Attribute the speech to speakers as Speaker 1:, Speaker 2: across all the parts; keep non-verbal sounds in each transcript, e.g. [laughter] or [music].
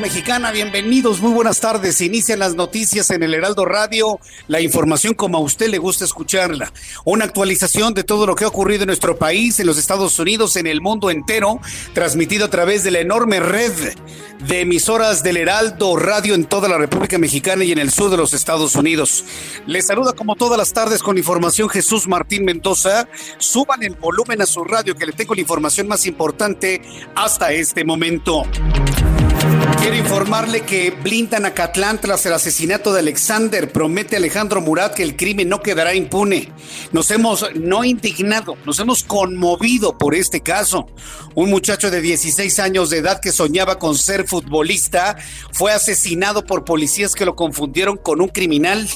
Speaker 1: Mexicana. Bienvenidos, muy buenas tardes. Inician las noticias en el Heraldo Radio, la información como a usted le gusta escucharla. Una actualización de todo lo que ha ocurrido en nuestro país, en los Estados Unidos, en el mundo entero, transmitido a través de la enorme red de emisoras del Heraldo Radio en toda la República Mexicana y en el sur de los Estados Unidos. Les saluda como todas las tardes con información Jesús Martín Mendoza. Suban el volumen a su radio que le tengo la información más importante hasta este momento. Quiero informarle que blindan a Catlán tras el asesinato de Alexander. Promete Alejandro Murat que el crimen no quedará impune. Nos hemos no indignado, nos hemos conmovido por este caso. Un muchacho de 16 años de edad que soñaba con ser futbolista fue asesinado por policías que lo confundieron con un criminal.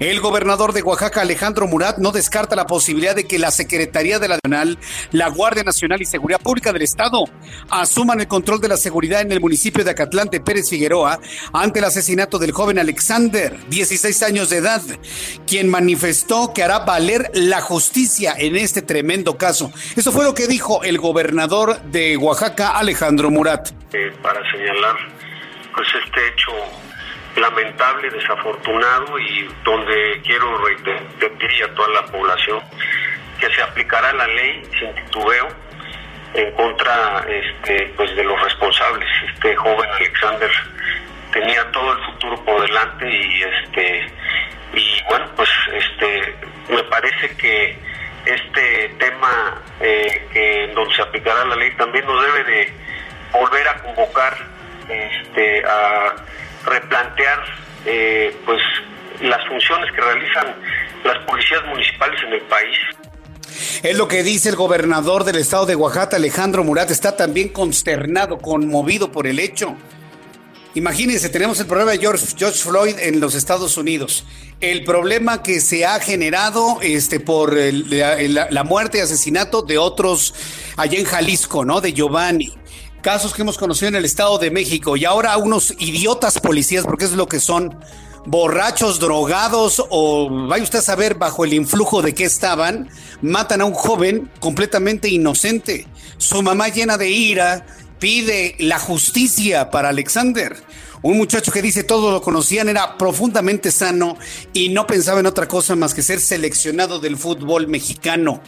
Speaker 1: El gobernador de Oaxaca, Alejandro Murat, no descarta la posibilidad de que la Secretaría de la Nacional, la Guardia Nacional y Seguridad Pública del Estado asuman el control de la seguridad en el municipio de Acatlán de Pérez Figueroa ante el asesinato del joven Alexander, 16 años de edad, quien manifestó que hará valer la justicia en este tremendo caso. Eso fue lo que dijo el gobernador de Oaxaca, Alejandro Murat.
Speaker 2: eh, para señalar pues este hecho lamentable, desafortunado y donde quiero repetir a toda la población que se aplicará la ley sin titubeo en contra este, pues de los responsables. Este joven Alexander tenía todo el futuro por delante y este y bueno pues este me parece que este tema eh, que donde se aplicará la ley también nos debe de volver a convocar este a replantear eh, pues las funciones que realizan las policías municipales en el país
Speaker 1: Es lo que dice el gobernador del estado de Oaxaca, Alejandro Murat, está también consternado, conmovido por el hecho. Imagínense, tenemos el problema de George, George Floyd en los Estados Unidos. El problema que se ha generado este, por la, la- muerte y asesinato de otros allá en Jalisco, ¿no? De Giovanni. Casos que hemos conocido en el Estado de México. Y ahora unos idiotas policías, porque es lo que son, borrachos, drogados o vaya usted a saber bajo el influjo de qué estaban, matan a un joven completamente inocente. Su mamá llena de ira pide la justicia para Alexander. Un muchacho que dice todos lo conocían, era profundamente sano y no pensaba en otra cosa más que ser seleccionado del fútbol mexicano.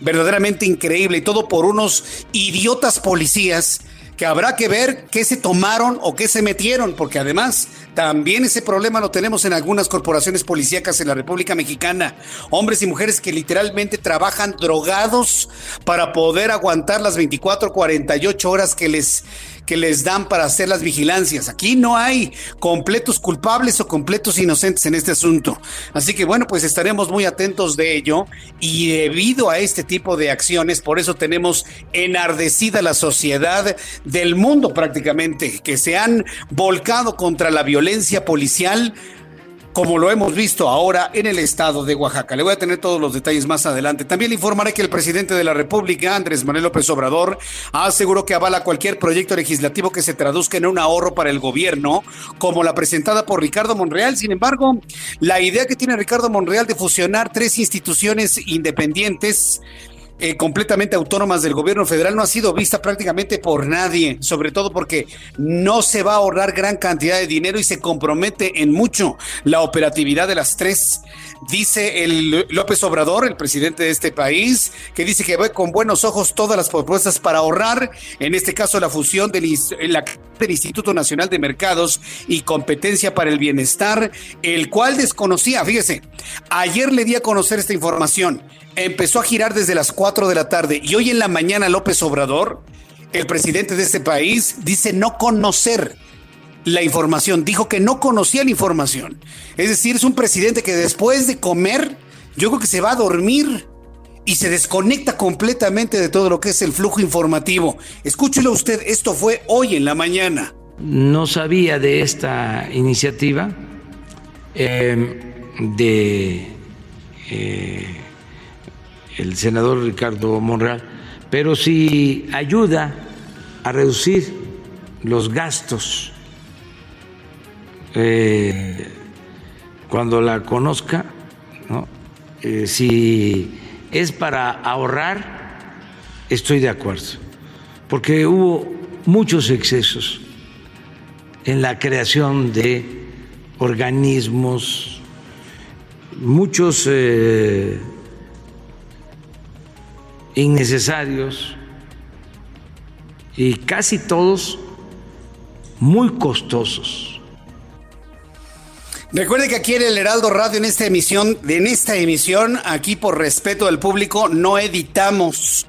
Speaker 1: Verdaderamente increíble y todo por unos idiotas policías que habrá que ver qué se tomaron o qué se metieron, porque además también ese problema lo tenemos en algunas corporaciones policíacas en la República Mexicana. Hombres y mujeres que literalmente trabajan drogados para poder aguantar las 24, 48 horas que les que les dan para hacer las vigilancias. Aquí no hay completos culpables o completos inocentes en este asunto. Así que bueno, pues estaremos muy atentos de ello y debido a este tipo de acciones, por eso tenemos enardecida la sociedad del mundo prácticamente, que se han volcado contra la violencia policial como lo hemos visto ahora en el estado de Oaxaca. Le voy a tener todos los detalles más adelante. También le informaré que el presidente de la República, Andrés Manuel López Obrador, aseguró que avala cualquier proyecto legislativo que se traduzca en un ahorro para el gobierno, como la presentada por Ricardo Monreal. Sin embargo, la idea que tiene Ricardo Monreal de fusionar tres instituciones independientes eh, completamente autónomas del gobierno federal no ha sido vista prácticamente por nadie, sobre todo porque no se va a ahorrar gran cantidad de dinero y se compromete en mucho la operatividad de las tres. Dice el López Obrador, el presidente de este país, que dice que ve con buenos ojos todas las propuestas para ahorrar, en este caso la fusión del, del Instituto Nacional de Mercados y Competencia para el Bienestar, el cual desconocía, fíjese, ayer le di a conocer esta información empezó a girar desde las 4 de la tarde y hoy en la mañana López Obrador, el presidente de este país, dice no conocer la información, dijo que no conocía la información. Es decir, es un presidente que después de comer, yo creo que se va a dormir y se desconecta completamente de todo lo que es el flujo informativo. Escúchelo usted, esto fue hoy en la mañana.
Speaker 3: No sabía de esta iniciativa eh, de... El senador Ricardo Monreal, pero si ayuda a reducir los gastos eh, cuando la conozca, eh, si es para ahorrar, estoy de acuerdo, porque hubo muchos excesos en la creación de organismos, muchos eh, innecesarios y casi todos muy costosos.
Speaker 1: Recuerde que aquí en el Heraldo Radio, en esta emisión, en esta emisión, aquí por respeto del público, no editamos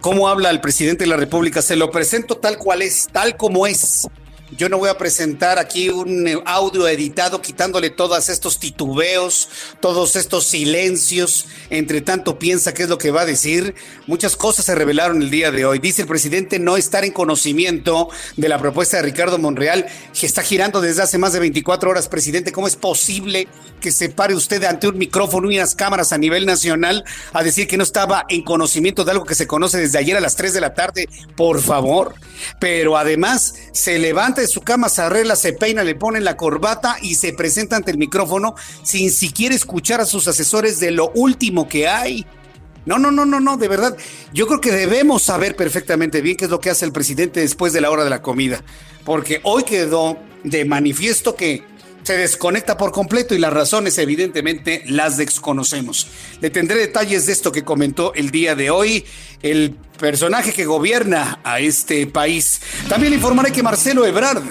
Speaker 1: cómo habla el presidente de la República. Se lo presento tal cual es, tal como es. Yo no voy a presentar aquí un eh, audio editado quitándole todos estos titubeos, todos estos silencios. Entre tanto piensa qué es lo que va a decir. Muchas cosas se revelaron el día de hoy. Dice el presidente no estar en conocimiento de la propuesta de Ricardo Monreal, que está girando desde hace más de 24 horas. Presidente, ¿cómo es posible que se pare usted ante un micrófono y unas cámaras a nivel nacional a decir que no estaba en conocimiento de algo que se conoce desde ayer a las 3 de la tarde? Por favor. Pero además se levanta de su cama, se arregla, se peina, le pone la corbata y se presenta ante el micrófono sin siquiera escuchar a sus asesores de lo último que hay. No, no, no, no, no, de verdad. Yo creo que debemos saber perfectamente bien qué es lo que hace el presidente después de la hora de la comida. Porque hoy quedó de manifiesto que se desconecta por completo y las razones evidentemente las desconocemos. Le tendré detalles de esto que comentó el día de hoy el personaje que gobierna a este país. También informaré que Marcelo Ebrard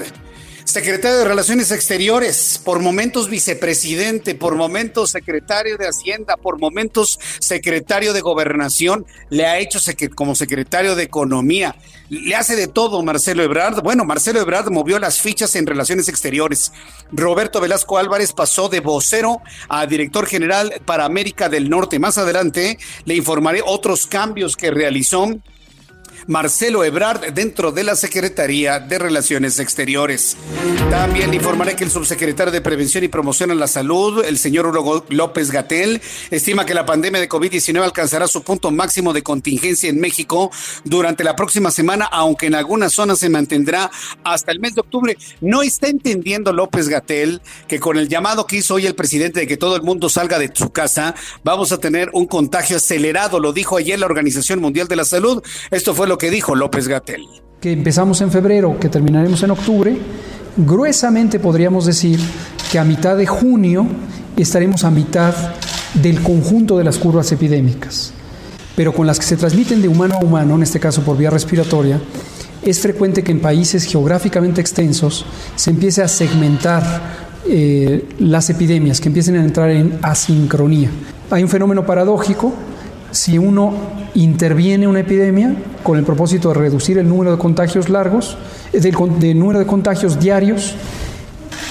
Speaker 1: secretario de Relaciones Exteriores, por momentos vicepresidente, por momentos secretario de Hacienda, por momentos secretario de Gobernación, le ha hecho como secretario de Economía. Le hace de todo Marcelo Ebrard. Bueno, Marcelo Ebrard movió las fichas en Relaciones Exteriores. Roberto Velasco Álvarez pasó de vocero a director general para América del Norte. Más adelante le informaré otros cambios que realizó Marcelo Ebrard dentro de la Secretaría de Relaciones Exteriores. También informaré que el subsecretario de Prevención y Promoción a la Salud, el señor Hugo López Gatel, estima que la pandemia de COVID-19 alcanzará su punto máximo de contingencia en México durante la próxima semana, aunque en algunas zonas se mantendrá hasta el mes de octubre. No está entendiendo López Gatel que con el llamado que hizo hoy el presidente de que todo el mundo salga de su casa, vamos a tener un contagio acelerado, lo dijo ayer la Organización Mundial de la Salud. Esto fue lo que dijo López Gatel.
Speaker 4: Que empezamos en febrero, que terminaremos en octubre, gruesamente podríamos decir que a mitad de junio estaremos a mitad del conjunto de las curvas epidémicas. Pero con las que se transmiten de humano a humano, en este caso por vía respiratoria, es frecuente que en países geográficamente extensos se empiece a segmentar eh, las epidemias, que empiecen a entrar en asincronía. Hay un fenómeno paradójico si uno interviene una epidemia con el propósito de reducir el número de contagios largos, del, número de contagios diarios,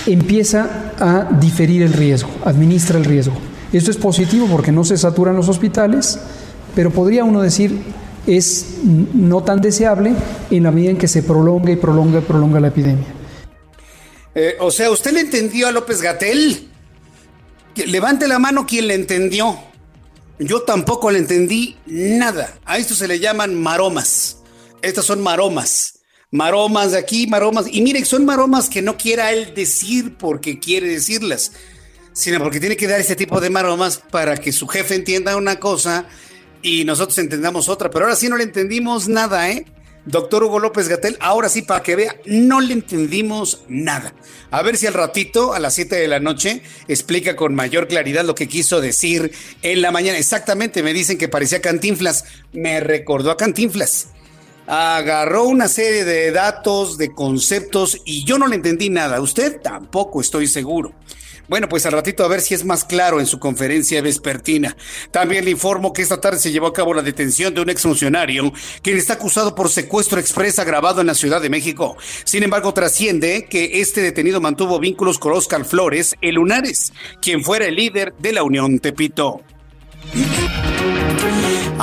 Speaker 4: empieza a diferir el riesgo, administra el riesgo. Esto es positivo porque no se saturan los hospitales, pero podría uno decir es no tan deseable en la medida en que se prolonga y prolonga y prolonga la epidemia.
Speaker 1: Eh, o sea, ¿usted le entendió a López Gatel? Levante la mano quien le entendió. Yo tampoco le entendí nada. A esto se le llaman maromas. Estas son maromas. Maromas de aquí, maromas. Y mire, son maromas que no quiera él decir porque quiere decirlas, sino porque tiene que dar ese tipo de maromas para que su jefe entienda una cosa y nosotros entendamos otra. Pero ahora sí no le entendimos nada, ¿eh? Doctor Hugo López Gatel, ahora sí, para que vea, no le entendimos nada. A ver si al ratito, a las 7 de la noche, explica con mayor claridad lo que quiso decir en la mañana. Exactamente, me dicen que parecía Cantinflas. Me recordó a Cantinflas. Agarró una serie de datos, de conceptos, y yo no le entendí nada. Usted tampoco, estoy seguro. Bueno, pues al ratito a ver si es más claro en su conferencia vespertina. También le informo que esta tarde se llevó a cabo la detención de un exfuncionario quien está acusado por secuestro expresa grabado en la Ciudad de México. Sin embargo, trasciende que este detenido mantuvo vínculos con Oscar Flores, el Lunares, quien fuera el líder de la Unión Tepito.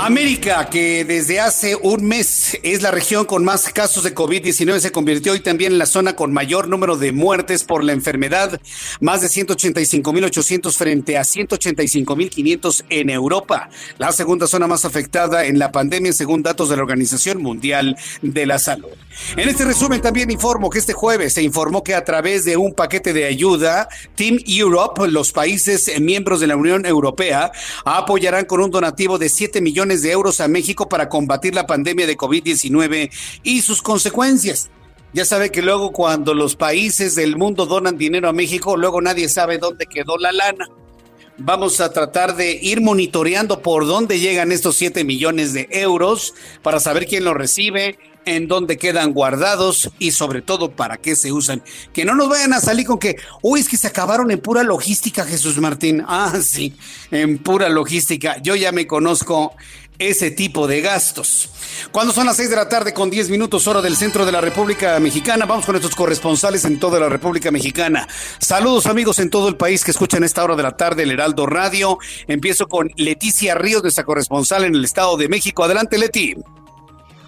Speaker 1: América, que desde hace un mes es la región con más casos de COVID-19, se convirtió hoy también en la zona con mayor número de muertes por la enfermedad, más de 185.800 frente a 185.500 en Europa, la segunda zona más afectada en la pandemia según datos de la Organización Mundial de la Salud. En este resumen también informo que este jueves se informó que a través de un paquete de ayuda, Team Europe, los países miembros de la Unión Europea, apoyarán con un donativo de 7 millones de euros a México para combatir la pandemia de COVID-19 y sus consecuencias. Ya sabe que luego cuando los países del mundo donan dinero a México, luego nadie sabe dónde quedó la lana. Vamos a tratar de ir monitoreando por dónde llegan estos 7 millones de euros para saber quién los recibe, en dónde quedan guardados y sobre todo para qué se usan. Que no nos vayan a salir con que, uy, es que se acabaron en pura logística, Jesús Martín. [laughs] Ah, sí, en pura logística. Yo ya me conozco ese tipo de gastos. Cuando son las 6 de la tarde con 10 minutos hora del centro de la República Mexicana, vamos con nuestros corresponsales en toda la República Mexicana. Saludos amigos en todo el país que escuchan esta hora de la tarde el Heraldo Radio. Empiezo con Leticia Ríos, nuestra corresponsal en el Estado de México. Adelante, Leti.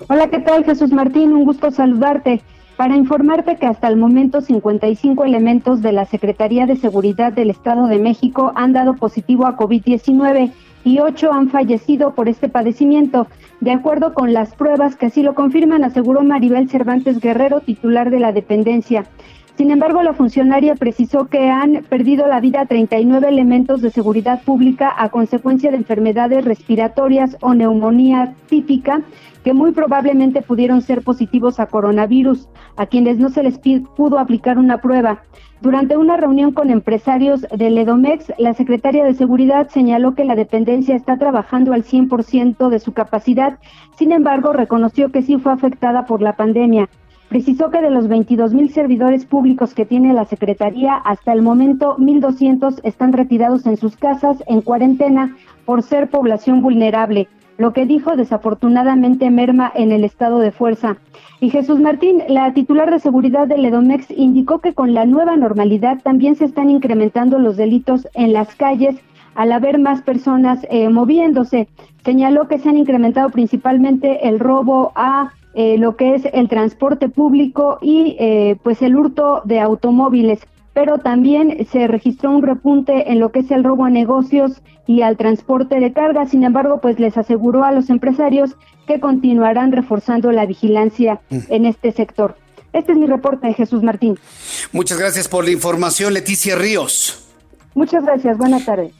Speaker 5: Hola, ¿qué tal Jesús Martín? Un gusto saludarte. Para informarte que hasta el momento 55 elementos de la Secretaría de Seguridad del Estado de México han dado positivo a COVID-19 y 8 han fallecido por este padecimiento. De acuerdo con las pruebas que así lo confirman, aseguró Maribel Cervantes Guerrero, titular de la dependencia. Sin embargo, la funcionaria precisó que han perdido la vida 39 elementos de seguridad pública a consecuencia de enfermedades respiratorias o neumonía típica que muy probablemente pudieron ser positivos a coronavirus, a quienes no se les pudo aplicar una prueba. Durante una reunión con empresarios del Edomex, la secretaria de Seguridad señaló que la dependencia está trabajando al 100% de su capacidad, sin embargo, reconoció que sí fue afectada por la pandemia. Precisó que de los 22 mil servidores públicos que tiene la Secretaría, hasta el momento 1.200 están retirados en sus casas en cuarentena por ser población vulnerable, lo que dijo desafortunadamente merma en el estado de fuerza. Y Jesús Martín, la titular de seguridad del Edomex, indicó que con la nueva normalidad también se están incrementando los delitos en las calles al haber más personas eh, moviéndose. Señaló que se han incrementado principalmente el robo a eh, lo que es el transporte público y eh, pues el hurto de automóviles. Pero también se registró un repunte en lo que es el robo a negocios y al transporte de carga. Sin embargo, pues les aseguró a los empresarios que continuarán reforzando la vigilancia mm. en este sector. Este es mi reporte, Jesús Martín.
Speaker 1: Muchas gracias por la información, Leticia Ríos.
Speaker 5: Muchas gracias, buenas tardes.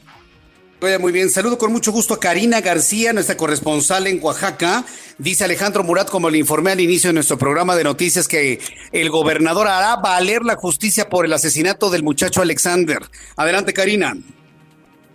Speaker 1: Muy bien, saludo con mucho gusto a Karina García, nuestra corresponsal en Oaxaca. Dice Alejandro Murat, como le informé al inicio de nuestro programa de noticias, que el gobernador hará valer la justicia por el asesinato del muchacho Alexander. Adelante, Karina.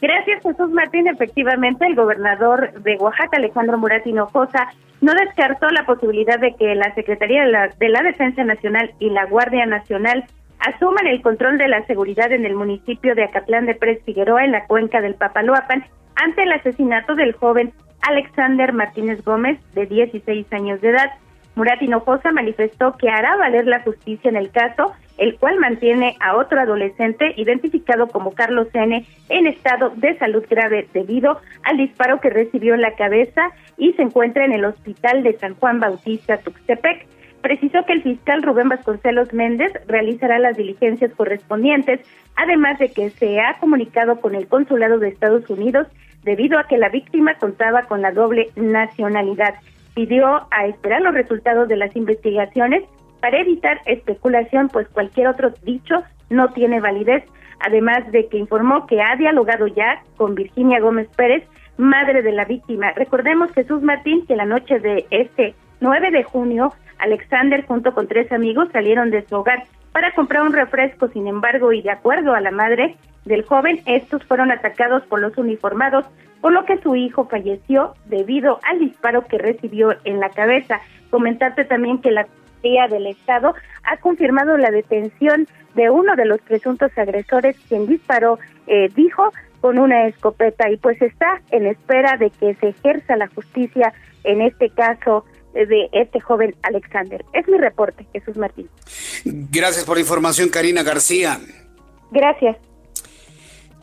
Speaker 6: Gracias, Jesús Martín. Efectivamente, el gobernador de Oaxaca, Alejandro Murat Hinojosa, no descartó la posibilidad de que la Secretaría de la Defensa Nacional y la Guardia Nacional asuman el control de la seguridad en el municipio de Acatlán de Pres Figueroa, en la cuenca del Papaloapan, ante el asesinato del joven Alexander Martínez Gómez, de 16 años de edad. Murat Hinojosa manifestó que hará valer la justicia en el caso, el cual mantiene a otro adolescente identificado como Carlos N. en estado de salud grave debido al disparo que recibió en la cabeza y se encuentra en el hospital de San Juan Bautista Tuxtepec. Precisó que el fiscal Rubén Vasconcelos Méndez realizará las diligencias correspondientes, además de que se ha comunicado con el consulado de Estados Unidos debido a que la víctima contaba con la doble nacionalidad. Pidió a esperar los resultados de las investigaciones para evitar especulación, pues cualquier otro dicho no tiene validez, además de que informó que ha dialogado ya con Virginia Gómez Pérez, madre de la víctima. Recordemos, Jesús Martín, que la noche de este 9 de junio, Alexander junto con tres amigos salieron de su hogar para comprar un refresco, sin embargo, y de acuerdo a la madre del joven, estos fueron atacados por los uniformados, por lo que su hijo falleció debido al disparo que recibió en la cabeza. Comentarte también que la Policía del Estado ha confirmado la detención de uno de los presuntos agresores quien disparó, eh, dijo, con una escopeta y pues está en espera de que se ejerza la justicia en este caso de este joven Alexander. Es mi reporte, Jesús Martín.
Speaker 1: Gracias por la información, Karina García.
Speaker 6: Gracias.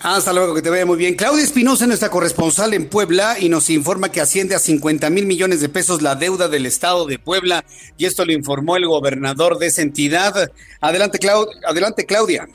Speaker 1: Hasta luego, que te vaya muy bien. Claudia Espinosa, nuestra corresponsal en Puebla, y nos informa que asciende a 50 mil millones de pesos la deuda del Estado de Puebla, y esto lo informó el gobernador de esa entidad. Adelante, Adelante Claudia.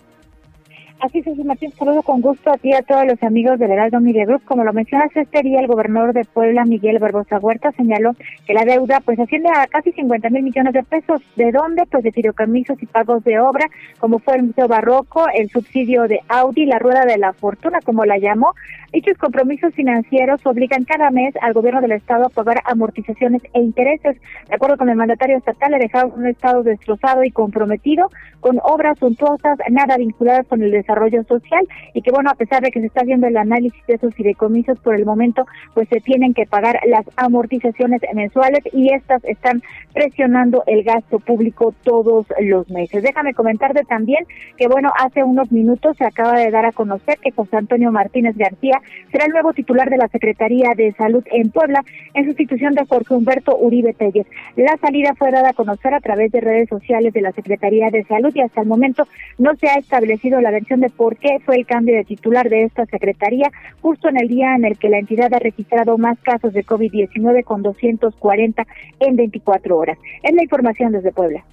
Speaker 7: Así es, Martín, saludo con gusto a ti a todos los amigos del Heraldo Media Group. Como lo mencionas este día, el gobernador de Puebla, Miguel Barbosa Huerta, señaló que la deuda pues asciende a casi 50 mil millones de pesos. ¿De dónde? Pues de fideicomisos y pagos de obra, como fue el Museo Barroco, el subsidio de Audi, la Rueda de la Fortuna, como la llamó. Dichos compromisos financieros obligan cada mes al gobierno del Estado a pagar amortizaciones e intereses. De acuerdo con el mandatario estatal, le dejaron un Estado destrozado y comprometido con obras suntuosas, nada vinculadas con el desarrollo social y que bueno, a pesar de que se está haciendo el análisis de esos fideicomisos por el momento, pues se tienen que pagar las amortizaciones mensuales y estas están presionando el gasto público todos los meses. Déjame comentarte también que bueno, hace unos minutos se acaba de dar a conocer que José Antonio Martínez García será el nuevo titular de la Secretaría de Salud en Puebla en sustitución de Jorge Humberto Uribe Telles. La salida fue dada a conocer a través de redes sociales de la Secretaría de Salud y hasta el momento no se ha establecido la versión de por qué fue el cambio de titular de esta secretaría justo en el día en el que la entidad ha registrado más casos de COVID-19 con 240 en 24 horas. Es la información desde Puebla.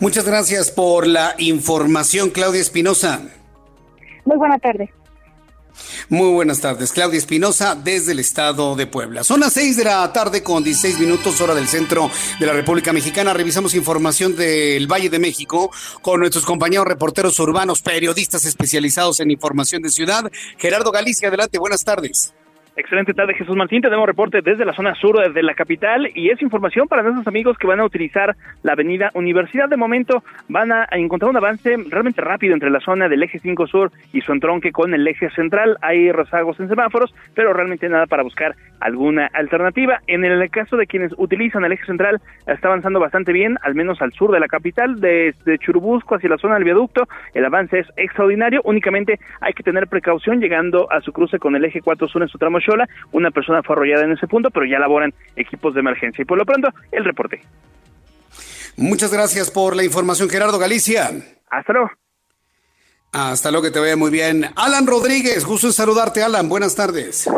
Speaker 1: Muchas gracias por la información, Claudia Espinosa.
Speaker 7: Muy buena tarde.
Speaker 1: Muy buenas tardes, Claudia Espinosa desde el estado de Puebla. Son las 6 de la tarde con 16 minutos hora del centro de la República Mexicana. Revisamos información del Valle de México con nuestros compañeros reporteros urbanos, periodistas especializados en información de ciudad. Gerardo Galicia, adelante, buenas tardes.
Speaker 8: Excelente tarde, Jesús Martín. Tenemos reporte desde la zona sur de la capital y es información para nuestros amigos que van a utilizar la avenida Universidad. De momento van a encontrar un avance realmente rápido entre la zona del eje 5 sur y su entronque con el eje central. Hay rezagos en semáforos, pero realmente nada para buscar alguna alternativa. En el caso de quienes utilizan el eje central, está avanzando bastante bien, al menos al sur de la capital, desde Churubusco hacia la zona del viaducto. El avance es extraordinario. Únicamente hay que tener precaución llegando a su cruce con el eje 4 sur en su tramo una persona fue arrollada en ese punto, pero ya laboran equipos de emergencia. Y por lo pronto, el reporte.
Speaker 1: Muchas gracias por la información, Gerardo Galicia.
Speaker 8: Hasta luego.
Speaker 1: Hasta luego, que te vaya muy bien. Alan Rodríguez, gusto en saludarte, Alan. Buenas tardes.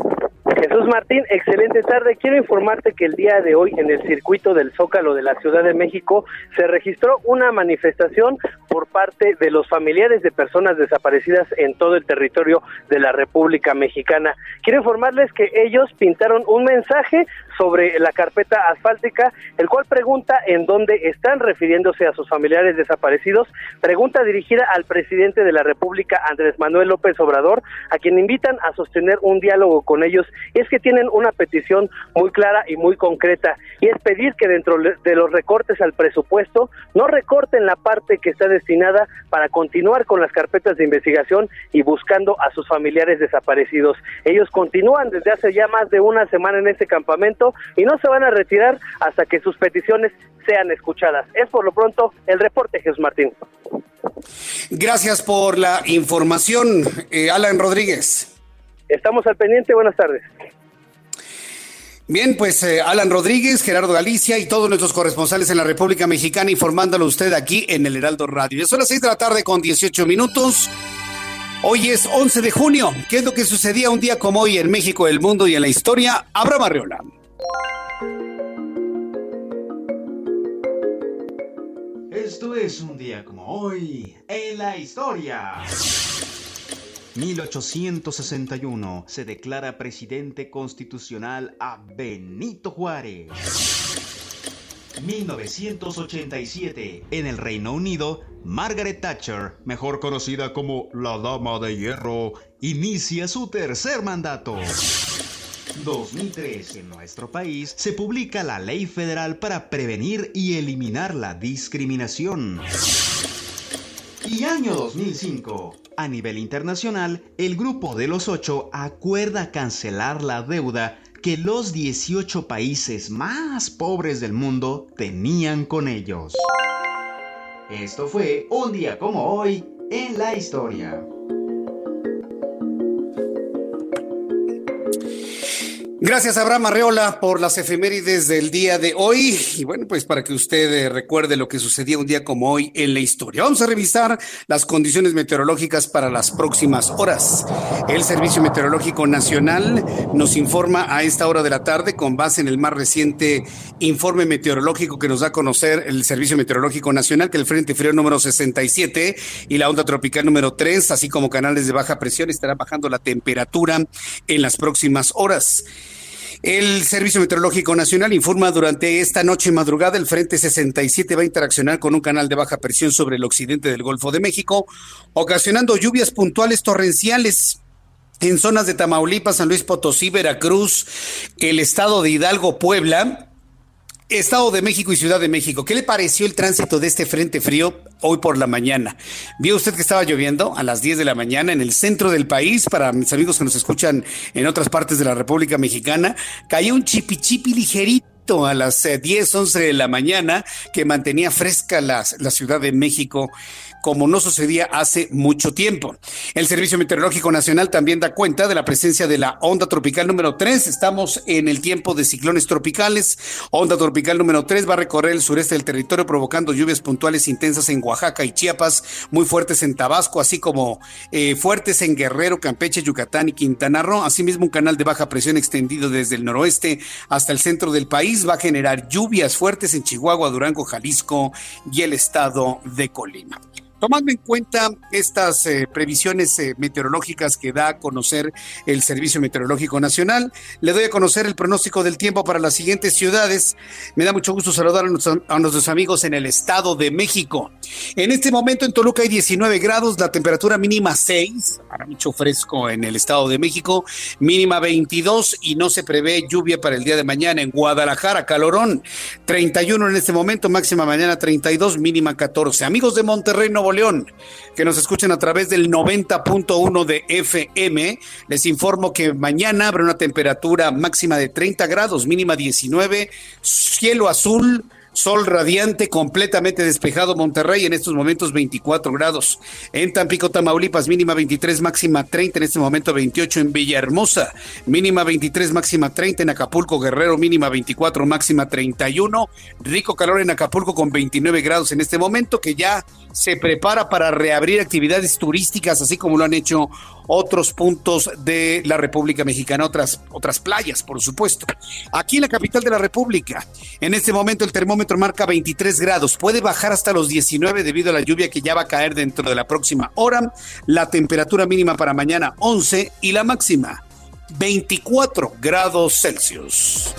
Speaker 9: Jesús Martín, excelente tarde. Quiero informarte que el día de hoy en el circuito del Zócalo de la Ciudad de México se registró una manifestación por parte de los familiares de personas desaparecidas en todo el territorio de la República Mexicana. Quiero informarles que ellos pintaron un mensaje sobre la carpeta asfáltica, el cual pregunta en dónde están refiriéndose a sus familiares desaparecidos, pregunta dirigida al presidente de la República, Andrés Manuel López Obrador, a quien invitan a sostener un diálogo con ellos, y es que tienen una petición muy clara y muy concreta, y es pedir que dentro de los recortes al presupuesto no recorten la parte que está destinada para continuar con las carpetas de investigación y buscando a sus familiares desaparecidos. Ellos continúan desde hace ya más de una semana en este campamento y no se van a retirar hasta que sus peticiones sean escuchadas. Es por lo pronto el reporte, Jesús Martín.
Speaker 1: Gracias por la información, eh, Alan Rodríguez.
Speaker 9: Estamos al pendiente, buenas tardes.
Speaker 1: Bien, pues eh, Alan Rodríguez, Gerardo Galicia y todos nuestros corresponsales en la República Mexicana informándolo usted aquí en el Heraldo Radio. Son las 6 de la tarde con 18 minutos. Hoy es 11 de junio. ¿Qué es lo que sucedía un día como hoy en México, el mundo y en la historia? Abraham Arreola.
Speaker 10: Esto es un día como hoy en la historia. 1861 se declara presidente constitucional a Benito Juárez. 1987, en el Reino Unido, Margaret Thatcher, mejor conocida como la Dama de Hierro, inicia su tercer mandato. 2003, en nuestro país, se publica la Ley Federal para prevenir y eliminar la discriminación. Y año 2005, a nivel internacional, el Grupo de los Ocho acuerda cancelar la deuda que los 18 países más pobres del mundo tenían con ellos. Esto fue un día como hoy en la historia.
Speaker 1: Gracias Abraham Arreola por las efemérides del día de hoy y bueno pues para que usted eh, recuerde lo que sucedía un día como hoy en la historia. Vamos a revisar las condiciones meteorológicas para las próximas horas. El Servicio Meteorológico Nacional nos informa a esta hora de la tarde con base en el más reciente informe meteorológico que nos da a conocer el Servicio Meteorológico Nacional que el Frente Frío número 67 y la onda tropical número 3 así como canales de baja presión estará bajando la temperatura en las próximas horas. El Servicio Meteorológico Nacional informa durante esta noche y madrugada el Frente 67 va a interaccionar con un canal de baja presión sobre el occidente del Golfo de México, ocasionando lluvias puntuales torrenciales en zonas de Tamaulipas, San Luis Potosí, Veracruz, el estado de Hidalgo, Puebla, Estado de México y Ciudad de México. ¿Qué le pareció el tránsito de este frente frío hoy por la mañana? ¿Vio usted que estaba lloviendo a las 10 de la mañana en el centro del país? Para mis amigos que nos escuchan en otras partes de la República Mexicana, cayó un chipi chipi ligerito a las 10, eh, 11 de la mañana que mantenía fresca la, la Ciudad de México como no sucedía hace mucho tiempo. El Servicio Meteorológico Nacional también da cuenta de la presencia de la onda tropical número 3. Estamos en el tiempo de ciclones tropicales. Onda tropical número 3 va a recorrer el sureste del territorio provocando lluvias puntuales intensas en Oaxaca y Chiapas, muy fuertes en Tabasco, así como eh, fuertes en Guerrero, Campeche, Yucatán y Quintana Roo. Asimismo, un canal de baja presión extendido desde el noroeste hasta el centro del país va a generar lluvias fuertes en Chihuahua, Durango, Jalisco y el estado de Colima. Tomando en cuenta estas eh, previsiones eh, meteorológicas que da a conocer el Servicio Meteorológico Nacional, le doy a conocer el pronóstico del tiempo para las siguientes ciudades. Me da mucho gusto saludar a nuestros, amigos en el Estado de México. En este momento en Toluca hay 19 grados, la temperatura mínima 6, para mucho fresco en el Estado de México, mínima 22 y no se prevé lluvia para el día de mañana en Guadalajara, calorón, 31 en este momento, máxima mañana 32, mínima 14. Amigos de Monterrey, Nuevo León, que nos escuchen a través del 90.1 de FM. Les informo que mañana habrá una temperatura máxima de 30 grados, mínima 19, cielo azul Sol radiante, completamente despejado Monterrey, en estos momentos 24 grados. En Tampico, Tamaulipas, mínima 23, máxima 30, en este momento 28 en Villahermosa, mínima 23, máxima 30 en Acapulco, Guerrero, mínima 24, máxima 31. Rico calor en Acapulco con 29 grados en este momento, que ya se prepara para reabrir actividades turísticas, así como lo han hecho otros puntos de la República Mexicana, otras, otras playas, por supuesto. Aquí en la capital de la República, en este momento el termómetro marca 23 grados, puede bajar hasta los 19 debido a la lluvia que ya va a caer dentro de la próxima hora, la temperatura mínima para mañana 11 y la máxima 24 grados Celsius.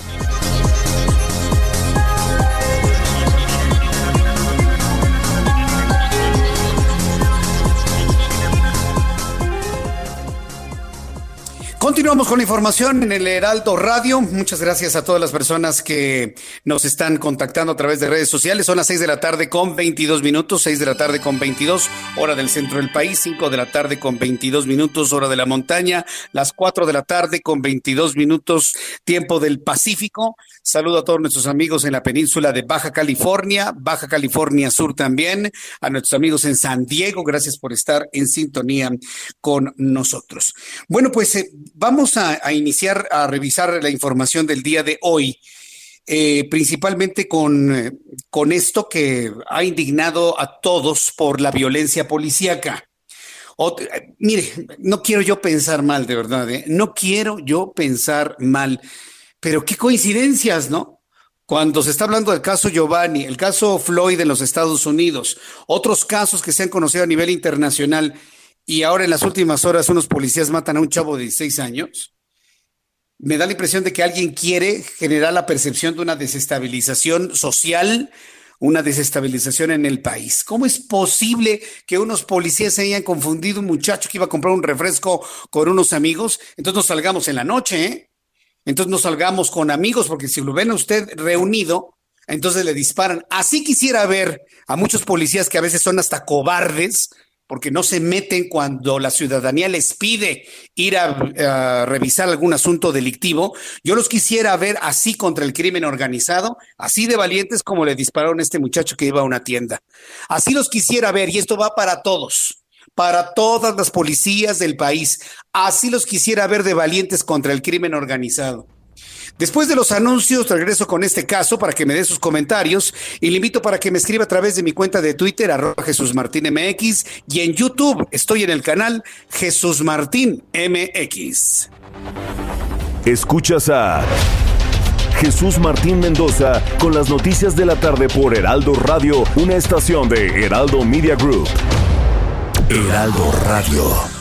Speaker 1: Continuamos con la información en el Heraldo Radio. Muchas gracias a todas las personas que nos están contactando a través de redes sociales. Son las seis de la tarde con 22 minutos, seis de la tarde con 22, hora del centro del país, cinco de la tarde con 22 minutos, hora de la montaña, las cuatro de la tarde con 22 minutos, tiempo del Pacífico. Saludo a todos nuestros amigos en la península de Baja California, Baja California Sur también, a nuestros amigos en San Diego. Gracias por estar en sintonía con nosotros. Bueno, pues eh, Vamos a, iniciar a revisar la información del día de hoy. Eh, principalmente con, eh, con esto que ha indignado a todos por la violencia policíaca. Mire, no quiero yo pensar mal, de verdad, no quiero yo pensar mal, pero qué coincidencias, ¿no? cuando se está hablando del caso Giovanni, el caso Floyd en los Estados Unidos, otros casos que se han conocido a nivel internacional, y ahora en las últimas horas unos policías matan a un chavo de 16 años, me da la impresión de que alguien quiere generar la percepción de una desestabilización social, una desestabilización en el país. ¿Cómo es posible que unos policías se hayan confundido un muchacho que iba a comprar un refresco con unos amigos? Entonces nos salgamos en la noche, ¿eh? Entonces no salgamos con amigos, porque si lo ven a usted reunido, entonces le disparan. Así quisiera ver a muchos policías que a veces son hasta cobardes, porque no se meten cuando la ciudadanía les pide ir a, revisar algún asunto delictivo. Yo los quisiera ver así contra el crimen organizado, así de valientes como le dispararon a este muchacho que iba a una tienda. Así los quisiera ver, y esto va para todos, para todas las policías del país. Así los quisiera ver de valientes contra el crimen organizado. Después de los anuncios, regreso con este caso para que me dé sus comentarios y le invito para que me escriba a través de mi cuenta de Twitter, arroba Jesús Martín MX, y en YouTube estoy en el canal Jesús Martín MX.
Speaker 11: Escuchas a Jesús Martín Mendoza con las noticias de la tarde por Heraldo Radio, una estación de Heraldo Media Group. Heraldo Radio.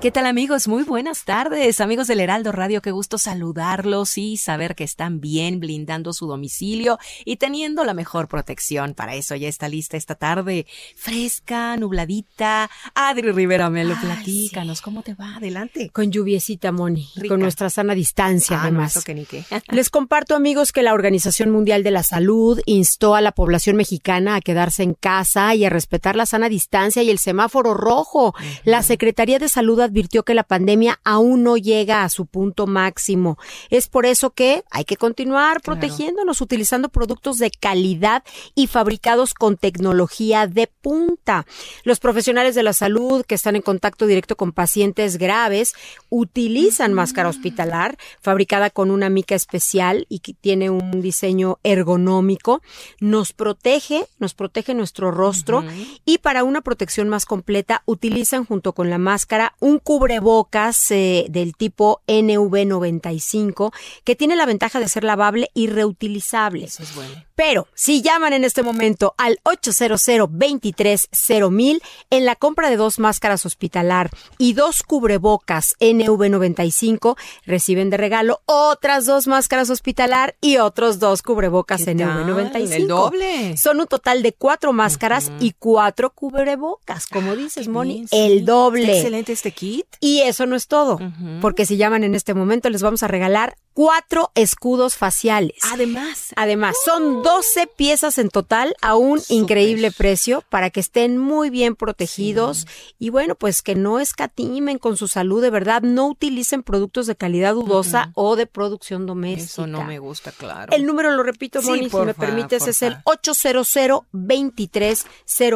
Speaker 12: ¿Qué tal amigos? Muy buenas tardes, amigos del Heraldo Radio, qué gusto saludarlos y saber que están bien blindando su domicilio y teniendo la mejor protección. Para eso ya está lista esta tarde, fresca, nubladita. Adri Rivera, me lo platícanos, ¿cómo te va? Adelante.
Speaker 13: Con lluviecita, Moni, con nuestra sana distancia
Speaker 12: ah,
Speaker 13: además.
Speaker 12: que ni qué. [laughs]
Speaker 13: Les comparto amigos que la Organización Mundial de la Salud instó a la población mexicana a quedarse en casa y a respetar la sana distancia y el semáforo rojo. La Secretaría de Salud advirtió que la pandemia aún no llega a su punto máximo. Es por eso que hay que continuar protegiéndonos utilizando productos de calidad y fabricados con tecnología de punta. Los profesionales de la salud que están en contacto directo con pacientes graves utilizan máscara hospitalar fabricada con una mica especial y que tiene un diseño ergonómico. Nos protege, nos protege nuestro rostro y para una protección más completa utilizan junto con la máscara un cubrebocas eh, del tipo NV95 que tiene la ventaja de ser lavable y reutilizable.
Speaker 12: Eso es bueno.
Speaker 13: Pero si llaman en este momento al 800 mil en la compra de dos máscaras hospitalar y dos cubrebocas NV95, reciben de regalo otras dos máscaras hospitalar y otros dos cubrebocas NV95.
Speaker 12: El doble.
Speaker 13: Son un total de cuatro máscaras y cuatro cubrebocas. Como dices, Moni, el doble.
Speaker 12: excelente este kit.
Speaker 13: Y eso no es todo, porque si llaman en este momento les vamos a regalar cuatro escudos faciales.
Speaker 12: Además.
Speaker 13: Además, son 12 piezas en total a un increíble precio para que estén muy bien protegidos y bueno, pues que no escatimen con su salud, de verdad, no utilicen productos de calidad dudosa o de producción doméstica.
Speaker 12: Eso no me gusta, claro.
Speaker 13: El número lo repito, Moni, si me permites, es el 800 23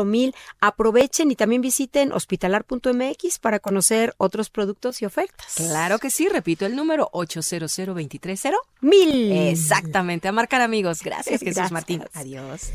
Speaker 13: mil. Aprovechen y también visiten hospitalar.mx para conocer otros productos y ofertas.
Speaker 12: Claro que sí, repito el número 800 230
Speaker 13: mil.
Speaker 12: Exactamente, a marcar amigos. Gracias, Jesús Martín. Adiós.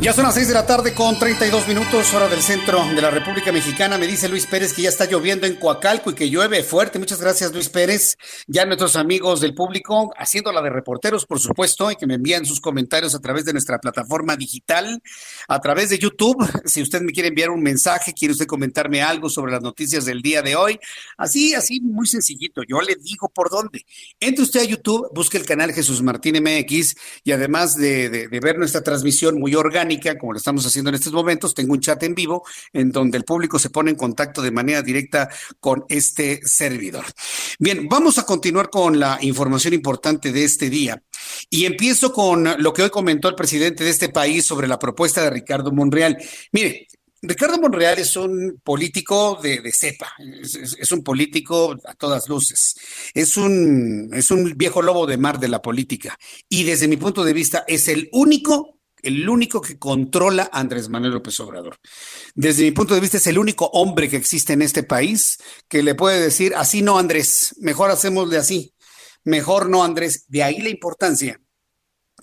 Speaker 1: Ya son las 6 de la tarde con 32 minutos, hora del centro de la República Mexicana. Me dice Luis Pérez que ya está lloviendo en Coacalco y que llueve fuerte. Muchas gracias, Luis Pérez. Ya nuestros amigos del público, haciendo la de reporteros, por supuesto, y que me envían sus comentarios a través de nuestra plataforma digital, a través de YouTube. Si usted me quiere enviar un mensaje, quiere usted comentarme algo sobre las noticias del día de hoy, así, así, muy sencillito. Yo le digo por dónde. Entre usted a YouTube, busque el canal Jesús Martín MX y además de, de ver nuestra transmisión muy orgánica, como lo estamos haciendo en estos momentos. Tengo un chat en vivo en donde el público se pone en contacto de manera directa con este servidor. Bien, vamos a continuar con la información importante de este día. Y empiezo con lo que hoy comentó el presidente de este país sobre la propuesta de Ricardo Monreal. Mire, Ricardo Monreal es un político de, cepa, es, un político a todas luces, es un, es un viejo lobo de mar de la política y desde mi punto de vista es el único, el único que controla Andrés Manuel López Obrador. Desde mi punto de vista es el único hombre que existe en este país que le puede decir, así no Andrés, mejor hacemos de así, mejor no Andrés, de ahí la importancia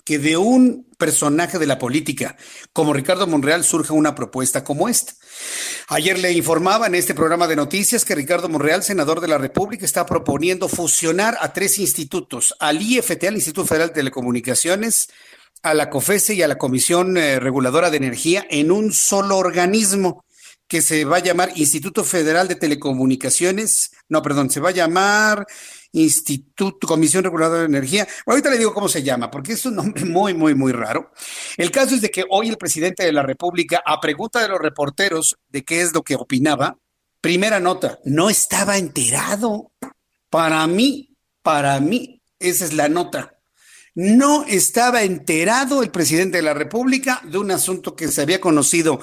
Speaker 1: que de un personaje de la política como Ricardo Monreal surja una propuesta como esta. Ayer le informaba en este programa de noticias que Ricardo Monreal, senador de la República, está proponiendo fusionar a tres institutos, al IFT, al Instituto Federal de Telecomunicaciones, a la COFESE y a la Comisión eh, Reguladora de Energía en un solo organismo que se va a llamar Instituto Federal de Telecomunicaciones, no, perdón, se va a llamar Instituto, Comisión Reguladora de Energía. ahorita le digo cómo se llama, porque es un nombre muy, muy, muy raro. El caso es de que hoy el presidente de la República, a pregunta de los reporteros de qué es lo que opinaba, primera nota, no estaba enterado. Para mí, para mí, esa es la nota. No estaba enterado el presidente de la República de un asunto que se había conocido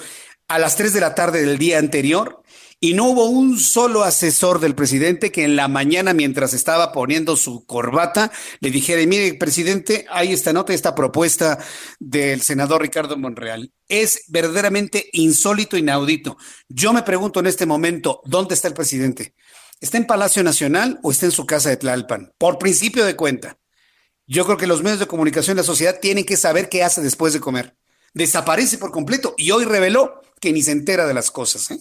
Speaker 1: a las 3 de la tarde del día anterior y no hubo un solo asesor del presidente que en la mañana, mientras estaba poniendo su corbata, le dijera, mire, presidente, hay esta nota, esta propuesta del senador Ricardo Monreal. Es verdaderamente insólito, inaudito. Yo me pregunto en este momento, ¿dónde está el presidente? ¿Está en Palacio Nacional o está en su casa de Tlalpan? Por principio de cuenta. Yo creo que los medios de comunicación la sociedad tienen que saber qué hace después de comer. Desaparece por completo y hoy reveló que ni se entera de las cosas. ¿eh?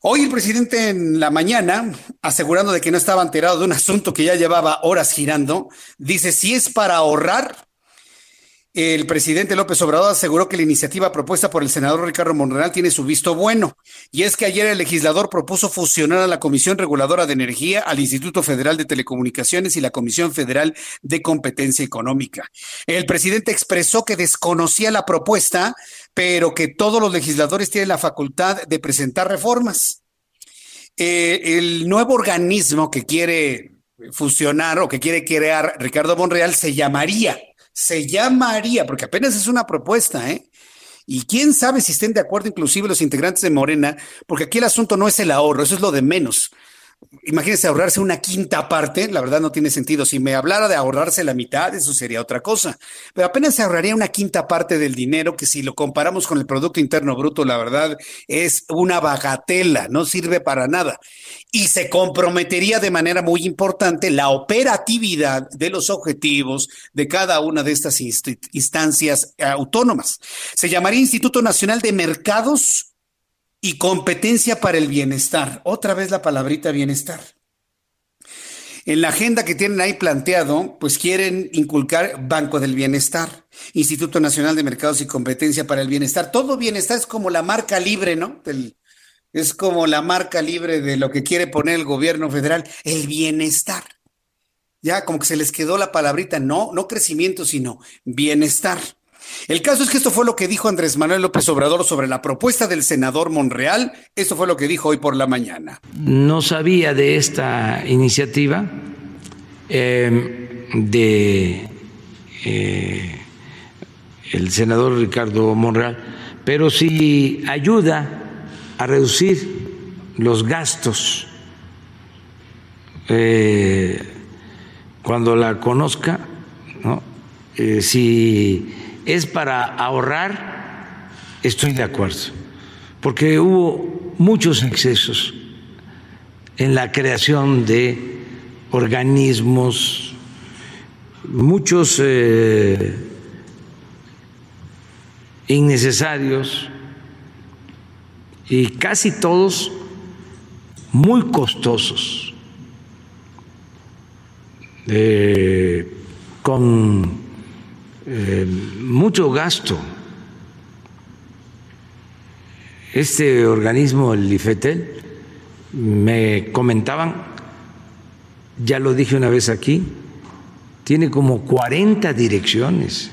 Speaker 1: Hoy el presidente en la mañana, asegurando de que no estaba enterado de un [laughs] asunto que ya llevaba horas girando, dice, si es para ahorrar, el presidente López Obrador aseguró que la iniciativa propuesta por el senador Ricardo Monreal tiene su visto bueno. Y es que ayer el legislador propuso fusionar a la Comisión Reguladora de Energía, al Instituto Federal de Telecomunicaciones y la Comisión Federal de Competencia Económica. El presidente expresó que desconocía la propuesta, pero que todos los legisladores tienen la facultad de presentar reformas. Eh, el nuevo organismo que quiere fusionar o que quiere crear Ricardo Monreal se llamaría, se llamaría, porque apenas es una propuesta, ¿eh? Y quién sabe si estén de acuerdo inclusive los integrantes de Morena, porque aquí el asunto no es el ahorro, eso es lo de menos imagínense ahorrarse una quinta parte, la verdad no tiene sentido. Si me hablara de ahorrarse la mitad, eso sería otra cosa. Pero apenas se ahorraría una quinta parte del dinero que si lo comparamos con el Producto Interno Bruto, la verdad es una bagatela, no sirve para nada. Y se comprometería de manera muy importante la operatividad de los objetivos de cada una de estas instancias autónomas. Se llamaría Instituto Nacional de Mercados y competencia para el bienestar. Otra vez la palabrita bienestar. En la agenda que tienen ahí planteado, pues quieren inculcar Banco del Bienestar, Instituto Nacional de Mercados y Competencia para el Bienestar. Todo bienestar es como la marca libre, ¿no? es como la marca libre de lo que quiere poner el gobierno federal, el bienestar. Ya como que se les quedó la palabrita, no, no crecimiento, sino bienestar. El caso es que esto fue lo que dijo Andrés Manuel López Obrador sobre la propuesta del senador Monreal. Esto fue lo que dijo hoy por la mañana.
Speaker 3: No sabía de esta iniciativa eh, de eh, el senador Ricardo Monreal, pero si ayuda a reducir los gastos eh, cuando la conozca, ¿no? si es para ahorrar, estoy de acuerdo, porque hubo muchos excesos en la creación de organismos, muchos eh, innecesarios y casi todos muy costosos, eh, con eh, mucho gasto. Este organismo, el IFETEL, me comentaban, ya lo dije una vez aquí, tiene como 40 direcciones.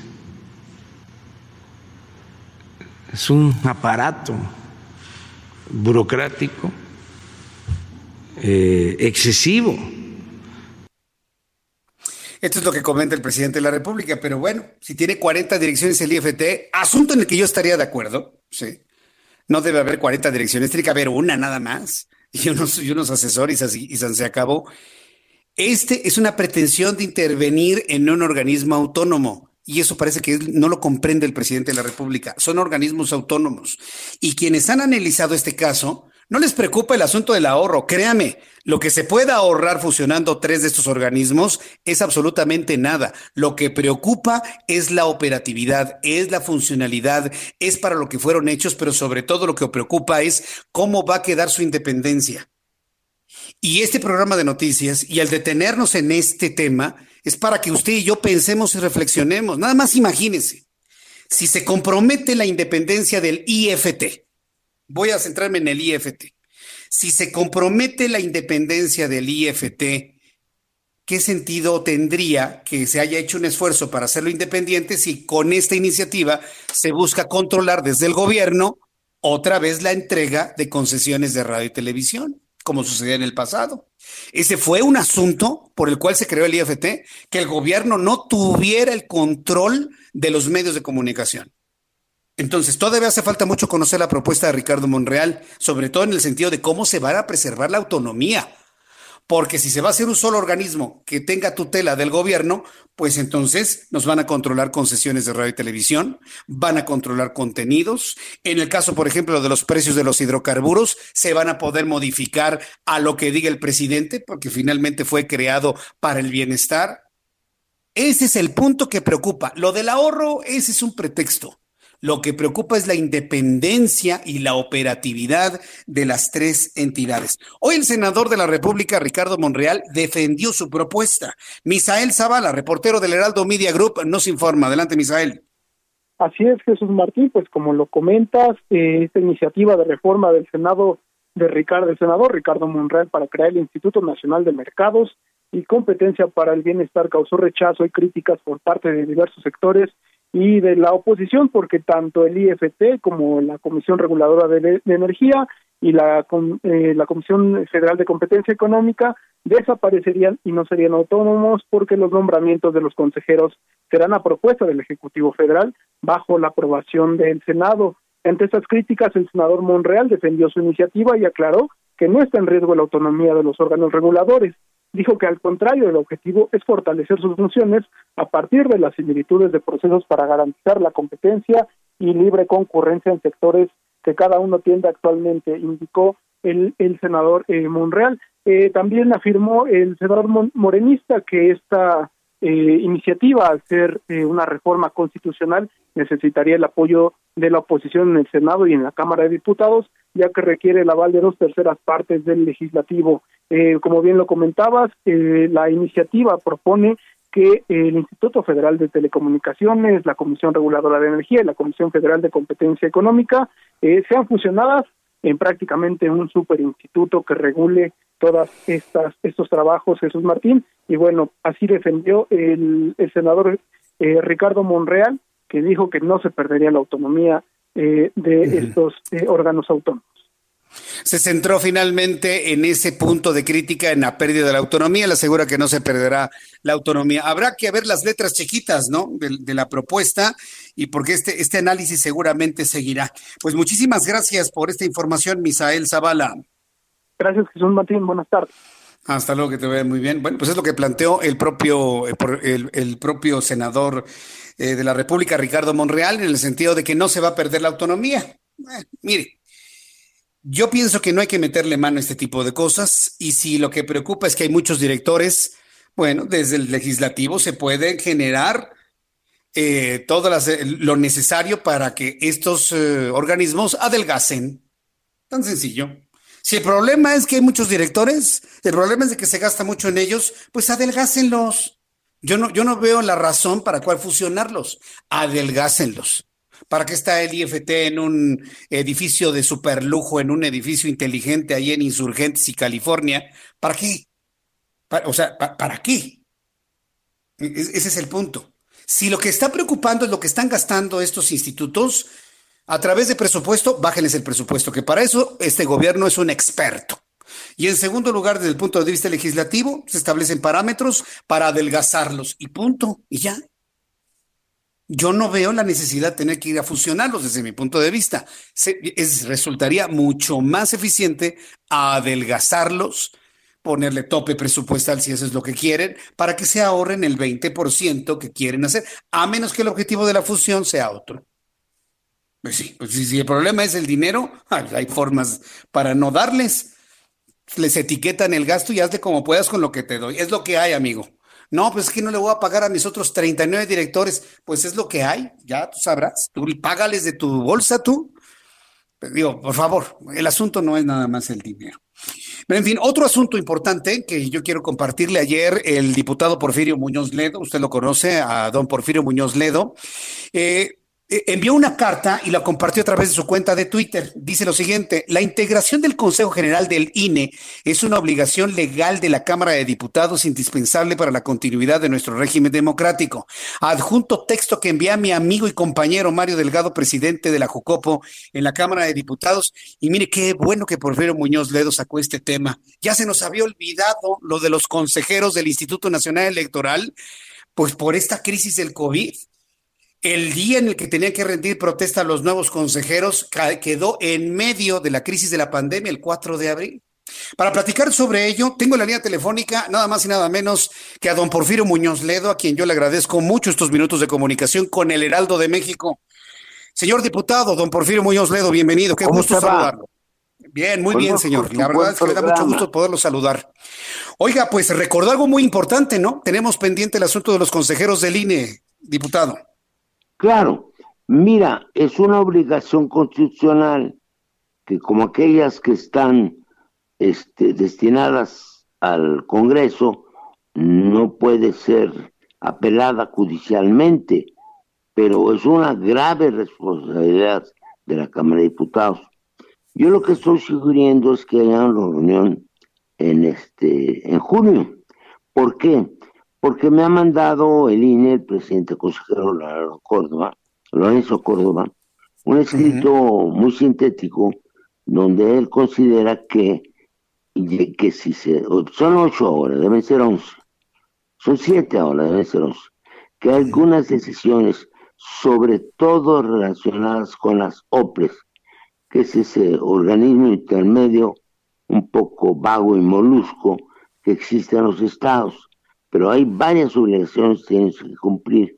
Speaker 3: es un aparato burocrático eh, excesivo.
Speaker 1: Esto es lo que comenta el presidente de la República, pero bueno, si tiene 40 direcciones el IFT, asunto en el que yo estaría de acuerdo, sí. No debe haber 40 direcciones, tiene que haber una nada más [laughs] y unos, y unos asesores y, se acabó. Este es una pretensión de intervenir en un organismo autónomo. Y eso parece que no lo comprende el presidente de la República. Son organismos autónomos. Y quienes han analizado este caso, no les preocupa el asunto del ahorro. Créame, lo que se pueda ahorrar fusionando tres de estos organismos es absolutamente nada. Lo que preocupa es la operatividad, es la funcionalidad, es para lo que fueron hechos, pero sobre todo lo que preocupa es cómo va a quedar su independencia. Y este programa de noticias y al detenernos en este tema es para que usted y yo pensemos y reflexionemos. Nada más imagínense, si se compromete la independencia del IFT, voy a centrarme en el IFT, si se compromete la independencia del IFT, ¿qué sentido tendría que se haya hecho un esfuerzo para hacerlo independiente si con esta iniciativa se busca controlar desde el gobierno otra vez la entrega de concesiones de radio y televisión? como sucedía en el pasado. Ese fue un asunto por el cual se creó el IFT, que el gobierno no tuviera el control de los medios de comunicación. Entonces, todavía hace falta mucho conocer la propuesta de Ricardo Monreal, sobre todo en el sentido de cómo se va a preservar la autonomía porque si se va a hacer un solo organismo que tenga tutela del gobierno, pues entonces nos van a controlar concesiones de radio y televisión, van a controlar contenidos. En el caso, por ejemplo, de los precios de los hidrocarburos, se van a poder modificar a lo que diga el presidente, porque finalmente fue creado para el bienestar. Ese es el punto que preocupa. Lo del ahorro, ese es un pretexto. Lo que preocupa es la independencia y la operatividad de las tres entidades. Hoy el senador de la República, Ricardo Monreal, defendió su propuesta. Misael Zavala, reportero del Heraldo Media Group, nos informa. Adelante, Misael.
Speaker 14: Así es, Jesús Martín, pues como lo comentas, eh, esta iniciativa de reforma del Senado de Ricardo, del senador Ricardo Monreal para crear el Instituto Nacional de Mercados y Competencia para el Bienestar causó rechazo y críticas por parte de diversos sectores y de la oposición, porque tanto el IFT como la Comisión Reguladora de, Energía y la, eh, la Comisión Federal de Competencia Económica desaparecerían y no serían autónomos porque los nombramientos de los consejeros serán a propuesta del Ejecutivo Federal bajo la aprobación del Senado. Ante estas críticas, el senador Monreal defendió su iniciativa y aclaró que no está en riesgo la autonomía de los órganos reguladores dijo que al contrario el objetivo es fortalecer sus funciones a partir de las similitudes de procesos para garantizar la competencia y libre concurrencia en sectores que cada uno tiende actualmente, indicó el, el senador eh, Monreal. Eh, también afirmó el senador morenista que esta eh, iniciativa, al ser eh, una reforma constitucional, necesitaría el apoyo de la oposición en el Senado y en la Cámara de Diputados, ya que requiere el aval de dos terceras partes del legislativo. Eh, como bien lo comentabas, eh, la iniciativa propone que el Instituto Federal de Telecomunicaciones, la Comisión Reguladora de Energía y la Comisión Federal de Competencia Económica eh, sean fusionadas en prácticamente un superinstituto que regule todas estas estos trabajos Jesús Martín. Y bueno así defendió el, el senador Ricardo Monreal que dijo que no se perdería la autonomía de estos órganos autónomos
Speaker 1: se centró finalmente en ese punto de crítica en la pérdida de la autonomía, le asegura que no se perderá la autonomía. Habrá que ver las letras chiquitas, ¿no? De, la propuesta y porque este, este análisis seguramente seguirá. Pues muchísimas gracias por esta información, Misael Zavala.
Speaker 14: Gracias, Jesús Martín. Buenas tardes.
Speaker 1: Hasta luego, que te vea muy bien. Bueno, pues es lo que planteó el propio, eh, el, propio senador eh, de la República, Ricardo Monreal, en el sentido de que no se va a perder la autonomía. Eh, mire, yo pienso que no hay que meterle mano a este tipo de cosas y si lo que preocupa es que hay muchos directores, bueno, desde el legislativo se puede generar eh, todo lo necesario para que estos eh, organismos adelgacen. Tan sencillo. Si el problema es que hay muchos directores, el problema es de que se gasta mucho en ellos, pues adelgácenlos. Yo no, yo no veo la razón para cuál fusionarlos. Adelgácenlos. ¿Para qué está el IFT en un edificio de superlujo, en un edificio inteligente ahí en Insurgentes y California? ¿Para qué? o sea, ¿para qué? E-, ese es el punto. Si lo que está preocupando es lo que están gastando estos institutos, A través de presupuesto, bájenles el presupuesto, que para eso este gobierno es un experto. Y en segundo lugar, desde el punto de vista legislativo, se establecen parámetros para adelgazarlos y punto, y ya. Yo no veo la necesidad de tener que ir a fusionarlos desde mi punto de vista. resultaría mucho más eficiente adelgazarlos, ponerle tope presupuestal si eso es lo que quieren, para que se ahorren el 20% que quieren hacer, a menos que el objetivo de la fusión sea otro. Pues sí, pues si el problema es el dinero, hay formas para no darles. Les etiquetan el gasto y hazle como puedas con lo que te doy. Es lo que hay, amigo. No, pues es que no le voy a pagar a mis otros 39 directores. Pues es lo que hay, ya tú sabrás. Tú págales de tu bolsa tú. Pero digo, por favor, el asunto no es nada más el dinero. Pero en fin, otro asunto importante que yo quiero compartirle ayer, el diputado Porfirio Muñoz Ledo, usted lo conoce, a don Porfirio Muñoz Ledo, eh, envió una carta y la compartió a través de su cuenta de Twitter. Dice lo siguiente, la integración del Consejo General del INE es una obligación legal de la Cámara de Diputados indispensable para la continuidad de nuestro régimen democrático. Adjunto texto que envía mi amigo y compañero Mario Delgado, presidente de la Jucopo en la Cámara de Diputados. Y mire qué bueno que Porfirio Muñoz Ledo sacó este tema. Ya se nos había olvidado lo de los consejeros del Instituto Nacional Electoral, pues por esta crisis del COVID el día en el que tenían que rendir protesta a los nuevos consejeros quedó en medio de la crisis de la pandemia el 4 de abril. Para platicar sobre ello, tengo la línea telefónica nada más y nada menos que a don Porfirio Muñoz Ledo, a quien yo le agradezco mucho estos minutos de comunicación con el Heraldo de México. Señor diputado, don Porfirio Muñoz Ledo, bienvenido. Qué gusto saludarlo. Bien, muy bien, señor. La verdad es que me da mucho gusto poderlo saludar. Oiga, pues recordó algo muy importante, ¿no? Tenemos pendiente el asunto de los consejeros del INE, diputado.
Speaker 15: Claro, mira, es una obligación constitucional que como aquellas que están este, destinadas al Congreso, no puede ser apelada judicialmente, pero es una grave responsabilidad de la Cámara de Diputados. Yo lo que estoy sugiriendo es que haya una reunión en este en junio. ¿Por qué? Porque me ha mandado el INE, el presidente consejero Córdoba, Lorenzo Córdoba, un escrito muy sintético donde él considera que, que si se, son ocho horas, deben ser once, son siete horas, deben ser once, que algunas decisiones, sobre todo relacionadas con las OPRES, que es ese organismo intermedio un poco vago y molusco que existe en los estados, pero hay varias obligaciones que tienes que cumplir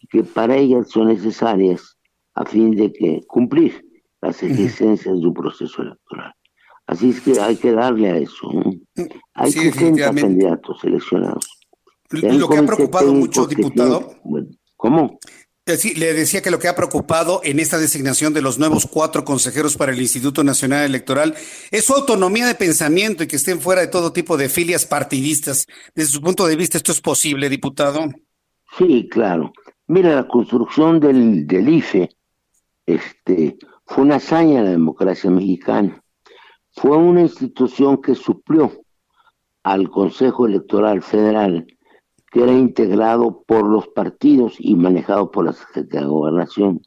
Speaker 15: y que para ellas son necesarias a fin de que cumplir las exigencias de un proceso electoral. Así es que hay que darle a eso. Hay 60 candidatos seleccionados.
Speaker 1: Lo que ha preocupado mucho, diputado.
Speaker 15: ¿Cómo?
Speaker 1: Le decía que lo que ha preocupado en esta designación de los nuevos cuatro consejeros para el Instituto Nacional Electoral es su autonomía de pensamiento y que estén fuera de todo tipo de filias partidistas. Desde su punto de vista, ¿esto es posible, diputado?
Speaker 15: Sí, claro. Mira, la construcción del, del IFE este, fue una hazaña de la democracia mexicana. Fue una institución que suplió al Consejo Electoral Federal que era integrado por los partidos y manejado por la Secretaría de Gobernación.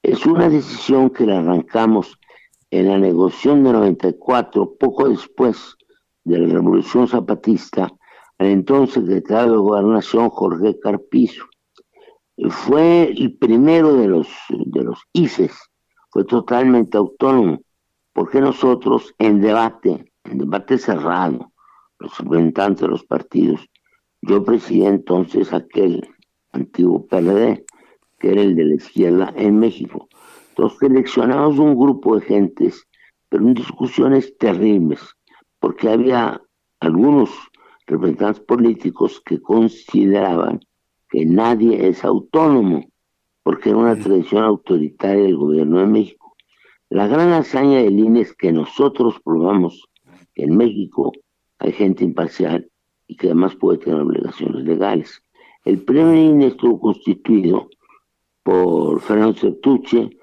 Speaker 15: Es una decisión que la arrancamos en la negociación de 94, poco después de la Revolución Zapatista, al entonces secretario de Gobernación Jorge Carpizo. Fue el primero de los, de los IFES, fue totalmente autónomo, porque nosotros en debate, en debate cerrado, los representantes de los partidos, yo presidí entonces aquel antiguo PLD, que era el de la izquierda en México. Entonces seleccionamos un grupo de gentes, pero en discusiones terribles, porque había algunos representantes políticos que consideraban que nadie es autónomo, porque era una tradición autoritaria del gobierno de México. La gran hazaña del INE es que nosotros probamos que en México hay gente imparcial y que además puede tener obligaciones legales. El primer INE estuvo constituido por Fernando Certuche,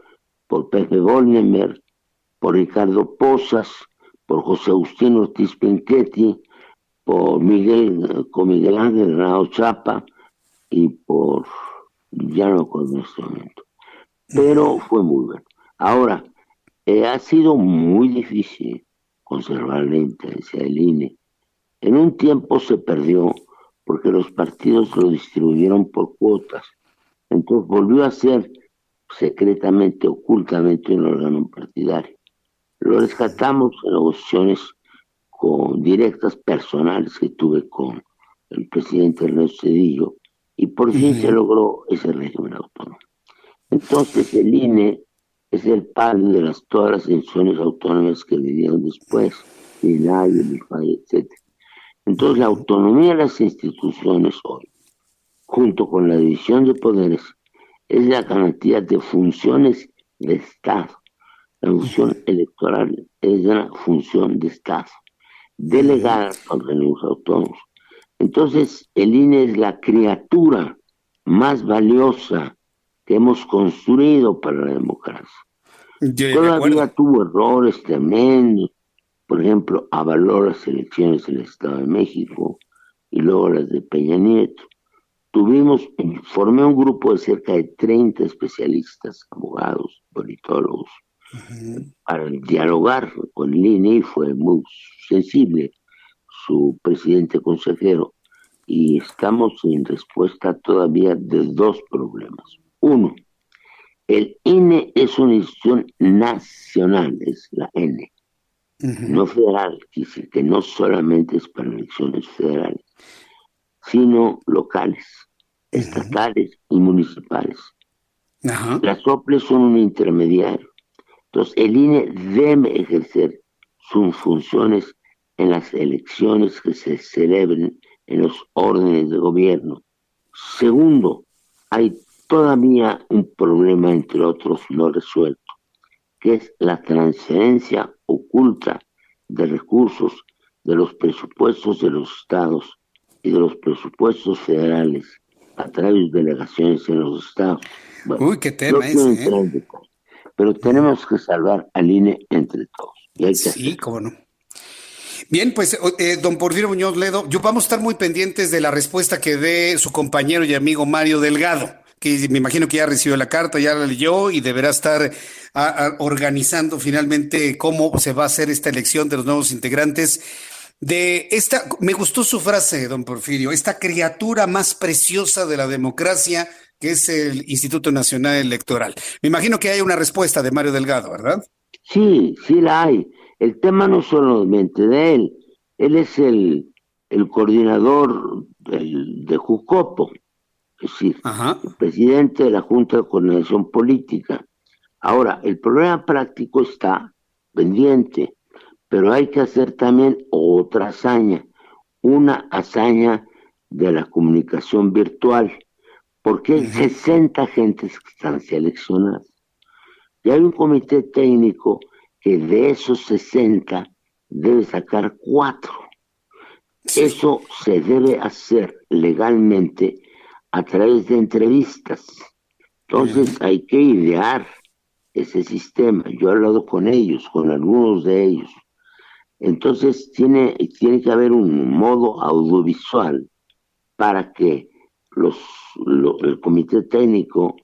Speaker 15: por Pepe Bolnemer, por Ricardo Posas, por José Agustín Ortiz Pinchetti, por Miguel, con Miguel Ángel Chapa y por, ya no con este momento. Pero fue muy bueno. Ahora, eh, ha sido muy difícil conservar la intendencia del INE. En un tiempo se perdió porque los partidos lo distribuyeron por cuotas. Entonces volvió a ser secretamente, ocultamente un órgano partidario. Lo rescatamos en negociaciones con directas personales que tuve con el presidente Ernesto Cedillo y por fin se logró ese régimen autónomo. Entonces el INE es el padre de las, todas las instituciones autónomas que vinieron después, el IFAI, etc. Entonces la autonomía de las instituciones hoy, junto con la división de poderes, es la cantidad de funciones de Estado. La función electoral es una función de Estado, delegada a organismos autónomos. Entonces, el INE es la criatura más valiosa que hemos construido para la democracia. Todavía tuvo errores tremendos, por ejemplo, avaló las elecciones del Estado de México y luego las de Peña Nieto. Tuvimos, formé un grupo de cerca de 30 especialistas, abogados, politólogos, para dialogar con el INE y fue muy sensible su presidente consejero y estamos en respuesta todavía de dos problemas. Uno, el INE es una institución nacional, es la N, no federal, decir que no solamente es para elecciones federales, sino locales, estatales y municipales. Las OPLES son un intermediario. Entonces, el INE debe ejercer sus funciones en las elecciones que se celebren en los órdenes de gobierno. Segundo, hay todavía un problema, entre otros, no resuelto, que es la transferencia oculta de recursos de los presupuestos de los estados y de los presupuestos federales a través de delegaciones en los estados.
Speaker 1: Uy, qué tema ese, ¿eh?
Speaker 15: Pero tenemos que salvar al INE entre todos. Y
Speaker 1: sí, cómo no. Bien, pues, eh, don Porfirio Muñoz Ledo, yo vamos a estar muy pendientes de la respuesta que dé su compañero y amigo Mario Delgado que me imagino que ya recibió la carta, ya la leyó y deberá estar organizando finalmente cómo se va a hacer esta elección de los nuevos integrantes. De esta, me gustó su frase, don Porfirio, esta criatura más preciosa de la democracia que es el Instituto Nacional Electoral. Me imagino que hay una respuesta de Mario Delgado, ¿verdad?
Speaker 15: Sí, sí la hay. El tema no solamente de él, él es el, el coordinador del, de Jucopo es decir, el presidente de la Junta de Coordinación Política. Ahora, el problema práctico está pendiente, pero hay que hacer también otra hazaña, una hazaña de la comunicación virtual, porque hay 60 gentes que están seleccionadas. Y hay un comité técnico que de esos 60 debe sacar cuatro. Eso se debe hacer legalmente a través de entrevistas. Entonces hay que idear ese sistema. Yo he hablado con ellos, con algunos de ellos. Entonces tiene, tiene que haber un modo audiovisual para que los, el comité técnico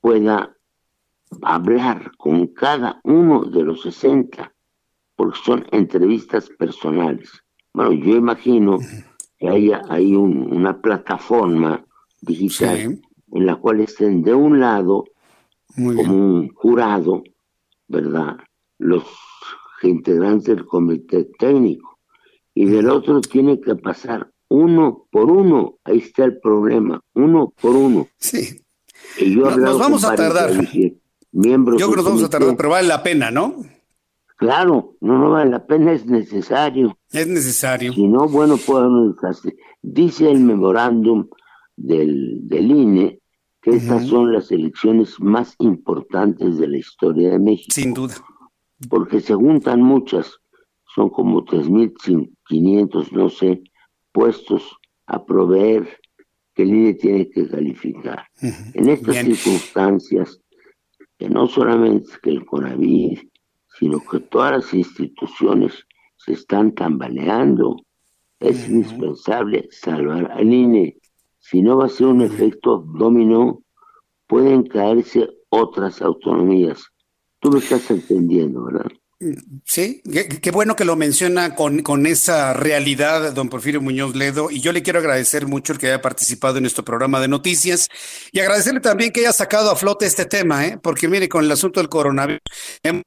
Speaker 15: pueda hablar con cada uno de los 60, porque son entrevistas personales. Bueno, yo imagino que haya hay una plataforma digital en la cual estén de un lado como un jurado, ¿verdad? Los integrantes del comité técnico y del otro tiene que pasar uno por uno. Ahí está el problema, uno por uno.
Speaker 1: Sí. Y yo nos vamos a tardar.
Speaker 15: Miembros
Speaker 1: yo creo que nos vamos a tardar, pero vale la pena, ¿no?
Speaker 15: Claro, no, no vale la pena, es necesario.
Speaker 1: Es necesario.
Speaker 15: Si no, bueno, podemos Dice el memorándum del, del INE que estas son las elecciones más importantes de la historia de México.
Speaker 1: Sin duda.
Speaker 15: Porque se juntan muchas, son como 3.500, no sé, puestos a proveer que el INE tiene que calificar. En estas circunstancias, que no solamente que el CONAVID, sino que todas las instituciones se están tambaleando, es indispensable salvar al INE si no va a ser un efecto dominó, pueden caerse otras autonomías Tú me estás entendiendo, ¿verdad?
Speaker 1: Sí, qué, bueno que lo menciona con, con, esa realidad, don Porfirio Muñoz Ledo, y yo le quiero agradecer mucho el que haya participado en nuestro programa de noticias y agradecerle también que haya sacado a flote este tema, ¿eh? porque mire, con el asunto del coronavirus hemos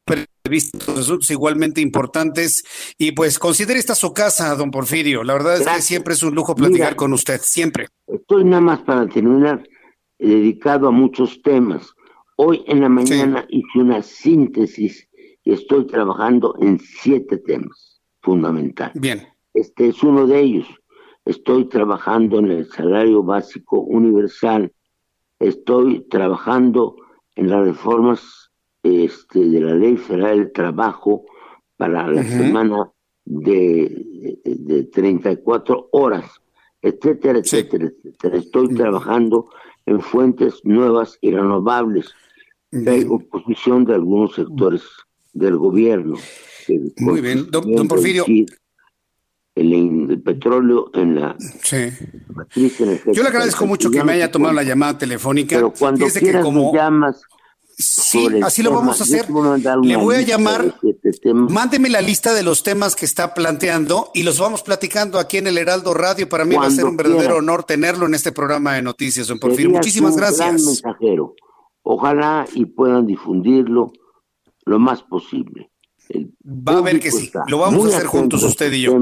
Speaker 1: visto asuntos igualmente importantes y pues considere esta su casa, don Porfirio. La verdad es que siempre es un lujo platicar con usted, siempre.
Speaker 15: Estoy nada más para terminar dedicado a muchos temas. Hoy en la mañana hice una síntesis estoy trabajando en siete temas fundamentales.
Speaker 1: Bien.
Speaker 15: Este es uno de ellos. Estoy trabajando en el salario básico universal. Estoy trabajando en las reformas este, de la Ley Federal del Trabajo para la semana de, de, 34 horas, etcétera, etcétera, etcétera. Estoy trabajando en fuentes nuevas y renovables. Hay oposición de algunos sectores del gobierno.
Speaker 1: Muy bien, don, Porfirio.
Speaker 15: El, petróleo en la
Speaker 1: matriz Yo le agradezco mucho que me haya tomado la llamada telefónica.
Speaker 15: Pero cuando quieras como, llamas.
Speaker 1: Sí, así lo vamos a hacer. Le voy a llamar. Mándeme la lista de los temas que está planteando y los vamos platicando aquí en el Heraldo Radio. Para mí va a ser un verdadero honor tenerlo en este programa de noticias, don Porfirio. Muchísimas gracias.
Speaker 15: mensajero. Ojalá y puedan difundirlo lo más posible.
Speaker 1: Va a ver que sí, lo vamos a hacer juntos usted y yo.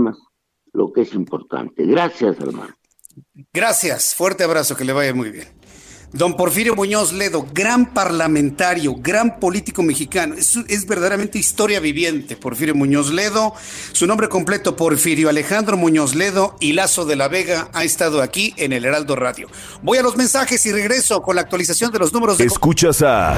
Speaker 15: lo que es importante. Gracias, hermano.
Speaker 1: Gracias, fuerte abrazo, que le vaya muy bien. Don Porfirio Muñoz Ledo, gran parlamentario, gran político mexicano, es, es, verdaderamente historia viviente. Porfirio Muñoz Ledo, su nombre completo, Porfirio Alejandro Muñoz Ledo y Lazo de la Vega, ha estado aquí en el Heraldo Radio. Voy a los mensajes y regreso con la actualización de los números de.
Speaker 11: Escuchas a.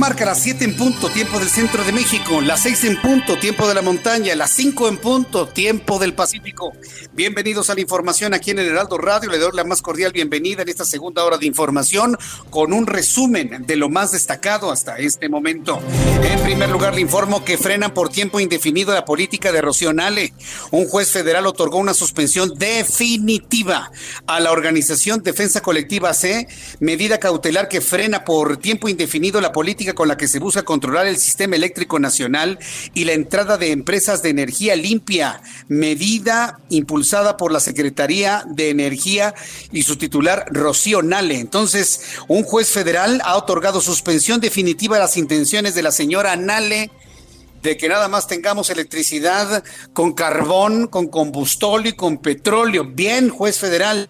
Speaker 1: Marca las 7 en punto, tiempo del centro de México, las 6 en punto, tiempo de la montaña, las 5 en punto, tiempo del Pacífico. Bienvenidos a la información aquí en el Heraldo Radio. Le doy la más cordial bienvenida en esta segunda hora de información con un resumen de lo más destacado hasta este momento. En primer lugar, le informo que frenan por tiempo indefinido la política de Rocío Nale. Un juez federal otorgó una suspensión definitiva a la organización Defensa Colectiva C, medida cautelar que frena por tiempo indefinido la política con la que se busca controlar el sistema eléctrico nacional y la entrada de empresas de energía limpia, medida impulsada por la Secretaría de Energía y su titular Rocío Nale. Entonces, un juez federal ha otorgado suspensión definitiva a las intenciones de la señora Nale de que nada más tengamos electricidad con carbón, con combustóleo y con petróleo. Bien, juez federal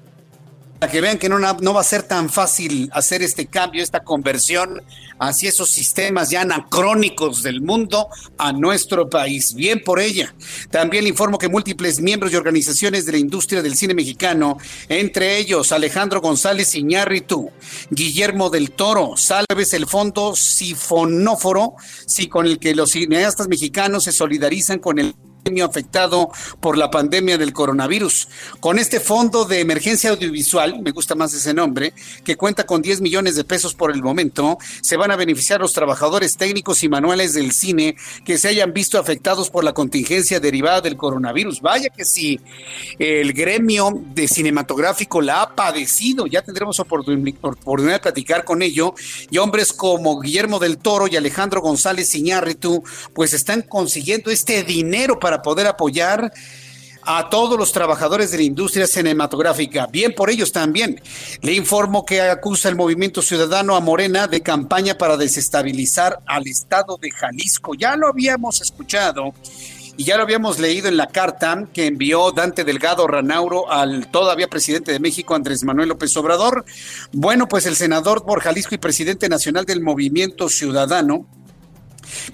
Speaker 1: para que vean que no, no va a ser tan fácil hacer este cambio, esta conversión hacia esos sistemas ya anacrónicos del mundo a nuestro país. Bien por ella. También le informo que múltiples miembros y organizaciones de la industria del cine mexicano, entre ellos Alejandro González Iñárritu, Guillermo del Toro, Salves el Fondo Sifonóforo, sí, con el que los cineastas mexicanos se solidarizan con el afectado por la pandemia del coronavirus. Con este fondo de emergencia audiovisual, me gusta más ese nombre, que cuenta con 10 millones de pesos por el momento, se van a beneficiar los trabajadores técnicos y manuales del cine que se hayan visto afectados por la contingencia derivada del coronavirus. Vaya que si el gremio de cinematográfico la ha padecido, ya tendremos oportunidad de platicar con ello, y hombres como Guillermo del Toro y Alejandro González Iñárritu, pues están consiguiendo este dinero para para poder apoyar a todos los trabajadores de la industria cinematográfica. Bien por ellos también. Le informo que acusa el movimiento ciudadano a Morena de campaña para desestabilizar al estado de Jalisco. Ya lo habíamos escuchado y ya lo habíamos leído en la carta que envió Dante Delgado Ranauro al todavía presidente de México, Andrés Manuel López Obrador. Bueno, pues el senador por Jalisco y presidente nacional del Movimiento Ciudadano,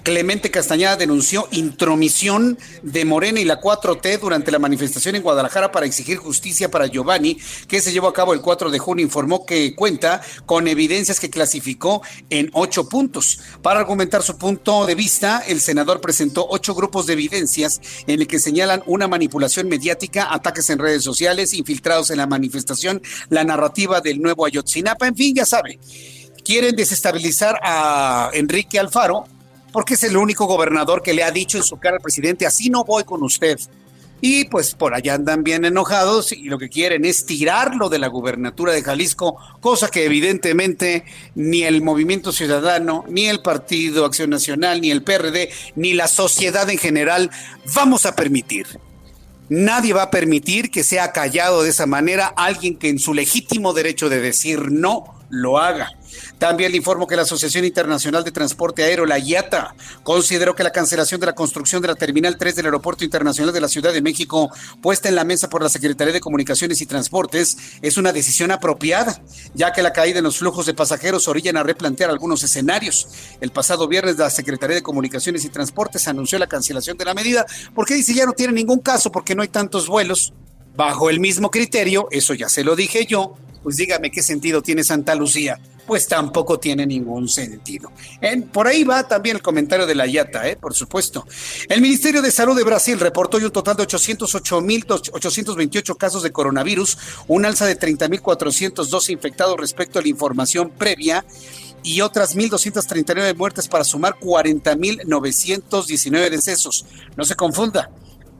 Speaker 1: Clemente Castañeda denunció intromisión de Morena y la 4T durante la manifestación en Guadalajara para exigir justicia para Giovanni, que se llevó a cabo el 4 de junio. Informó que cuenta con evidencias que clasificó en ocho puntos. Para argumentar su punto de vista, el senador presentó ocho grupos de evidencias en el que señalan una manipulación mediática, ataques en redes sociales, infiltrados en la manifestación, la narrativa del nuevo Ayotzinapa, en fin, ya sabe. Quieren desestabilizar a Enrique Alfaro, porque es el único gobernador que le ha dicho en su cara al presidente, así no voy con usted. Y pues por allá andan bien enojados y lo que quieren es tirarlo de la gubernatura de Jalisco, cosa que evidentemente ni el Movimiento Ciudadano, ni el Partido Acción Nacional, ni el PRD, ni la sociedad en general vamos a permitir. Nadie va a permitir que sea callado de esa manera alguien que en su legítimo derecho de decir no lo haga. También le informo que la Asociación Internacional de Transporte Aéreo, la IATA, consideró que la cancelación de la construcción de la Terminal 3 del Aeropuerto Internacional de la Ciudad de México, puesta en la mesa por la Secretaría de Comunicaciones y Transportes, es una decisión apropiada, ya que la caída en los flujos de pasajeros orillan a replantear algunos escenarios. El pasado viernes, la Secretaría de Comunicaciones y Transportes anunció la cancelación de la medida, porque dice ya no tiene ningún caso, porque no hay tantos vuelos. Bajo el mismo criterio, eso ya se lo dije yo, pues dígame qué sentido tiene Santa Lucía pues tampoco tiene ningún sentido. por ahí va también el comentario de la IATA, ¿eh? por supuesto. El Ministerio de Salud de Brasil reportó hoy un total de 808.828 casos de coronavirus, un alza de 30.412 infectados respecto a la información previa y otras 1.239 muertes para sumar 40.919 decesos. No se confunda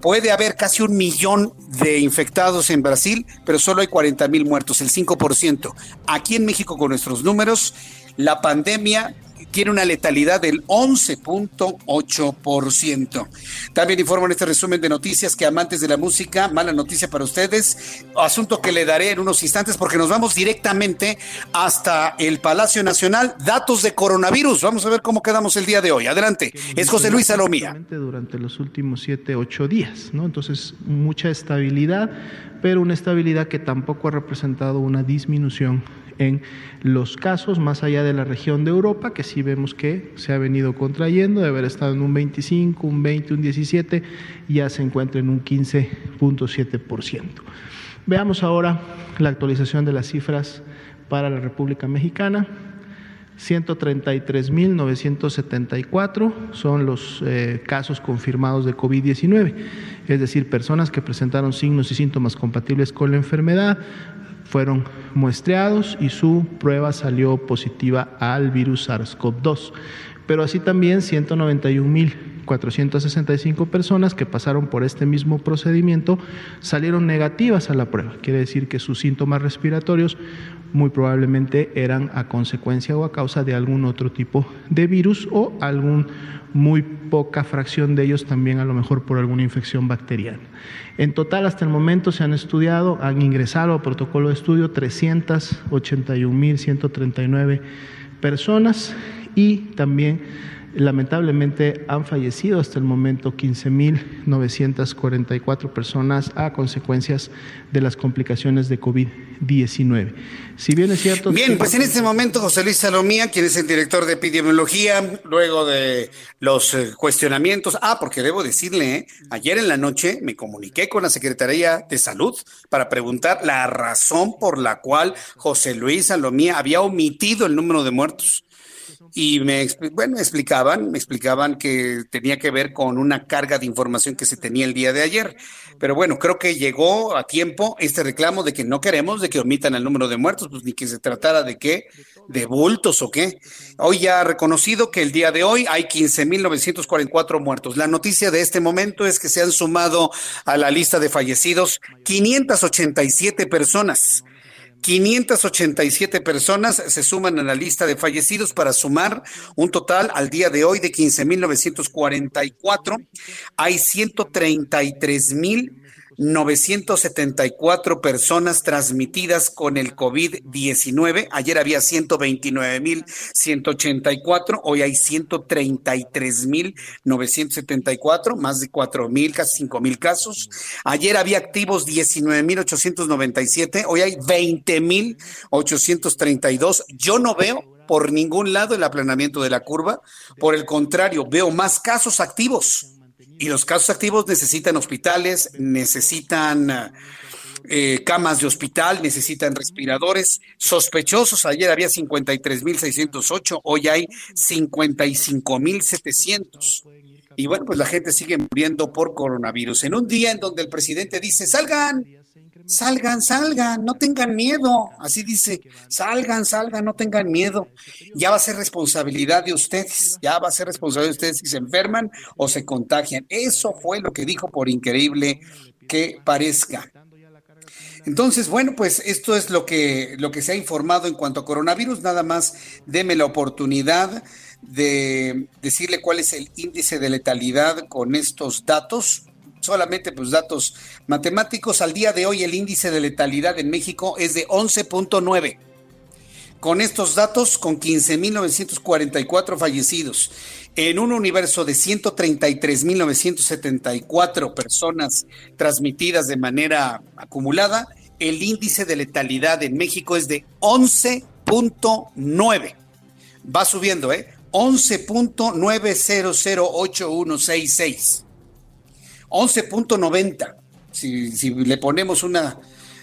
Speaker 1: puede haber casi un millón de infectados en Brasil, pero solo hay 40 mil muertos, el 5%. Aquí en México, con nuestros números, la pandemia tiene una letalidad del 11.8%. También informo en este resumen de noticias que amantes de la música, mala noticia para ustedes, asunto que le daré en unos instantes porque nos vamos directamente hasta el Palacio Nacional, datos de coronavirus. Vamos a ver cómo quedamos el día de hoy. Adelante, es José Luis Salomía.
Speaker 16: Durante los últimos siete, ocho días, ¿no? Entonces, mucha estabilidad, pero una estabilidad que tampoco ha representado una disminución en los casos más allá de la región de Europa, que sí vemos que se ha venido contrayendo, de haber estado en un 25, un 20, un 17, ya se encuentra en un 15.7%. Veamos ahora la actualización de las cifras para la República Mexicana. 133.974 son los eh, casos confirmados de COVID-19, es decir, personas que presentaron signos y síntomas compatibles con la enfermedad, fueron muestreados y su prueba salió positiva al virus SARS-CoV-2. Pero así también 191.465 personas que pasaron por este mismo procedimiento salieron negativas a la prueba. Quiere decir que sus síntomas respiratorios muy probablemente eran a consecuencia o a causa de algún otro tipo de virus o algún muy poca fracción de ellos también a lo mejor por alguna infección bacteriana. En total, hasta el momento se han estudiado, han ingresado al protocolo de estudio 381.139 personas y también Lamentablemente han fallecido hasta el momento 15.944 personas a consecuencias de las complicaciones de COVID-19. Si bien es cierto...
Speaker 1: Bien, pues en este momento José Luis Salomía, quien es el director de epidemiología, luego de los eh, cuestionamientos, ah, porque debo decirle, eh, ayer en la noche me comuniqué con la Secretaría de Salud para preguntar la razón por la cual José Luis Salomía había omitido el número de muertos y me, bueno, me explicaban, me explicaban que tenía que ver con una carga de información que se tenía el día de ayer. Pero bueno, creo que llegó a tiempo este reclamo de que no queremos de que omitan el número de muertos, pues ni que se tratara de qué, de bultos o qué. Hoy ya ha reconocido que el día de hoy hay 15.944 muertos. La noticia de este momento es que se han sumado a la lista de fallecidos 587 personas. 587 personas se suman a la lista de fallecidos para sumar un total al día de hoy de 15.944. Hay 133.000 974 personas transmitidas con el COVID-19. Ayer había 129.184, hoy hay 133.974, más de 4.000, casi 5.000 casos. Ayer había activos 19.897, hoy hay 20.832. Yo no veo por ningún lado el aplanamiento de la curva, por el contrario, veo más casos activos y los casos activos necesitan hospitales, necesitan eh, camas de hospital, necesitan respiradores. Sospechosos, ayer había 53.608, hoy hay 55.700. Y bueno, pues la gente sigue muriendo por coronavirus. En un día en donde el presidente dice, salgan, salgan, salgan, no tengan miedo. Así dice, salgan, salgan, no tengan miedo. Ya va a ser responsabilidad de ustedes, ya va a ser responsabilidad de ustedes si se enferman o se contagian. Eso fue lo que dijo, por increíble que parezca. Entonces, bueno, pues esto es lo que, lo que se ha informado en cuanto a coronavirus. Nada más deme la oportunidad de decirle cuál es el índice de letalidad con estos datos solamente pues datos matemáticos. Al día de hoy el índice de letalidad en México es de 11.9. Con estos datos, con 15.944 fallecidos, en un universo de 133.974 personas transmitidas de manera acumulada, el índice de letalidad en México es de 11.9. Va subiendo, ¿eh? 11.9008166. 11.90, si, si, le ponemos una,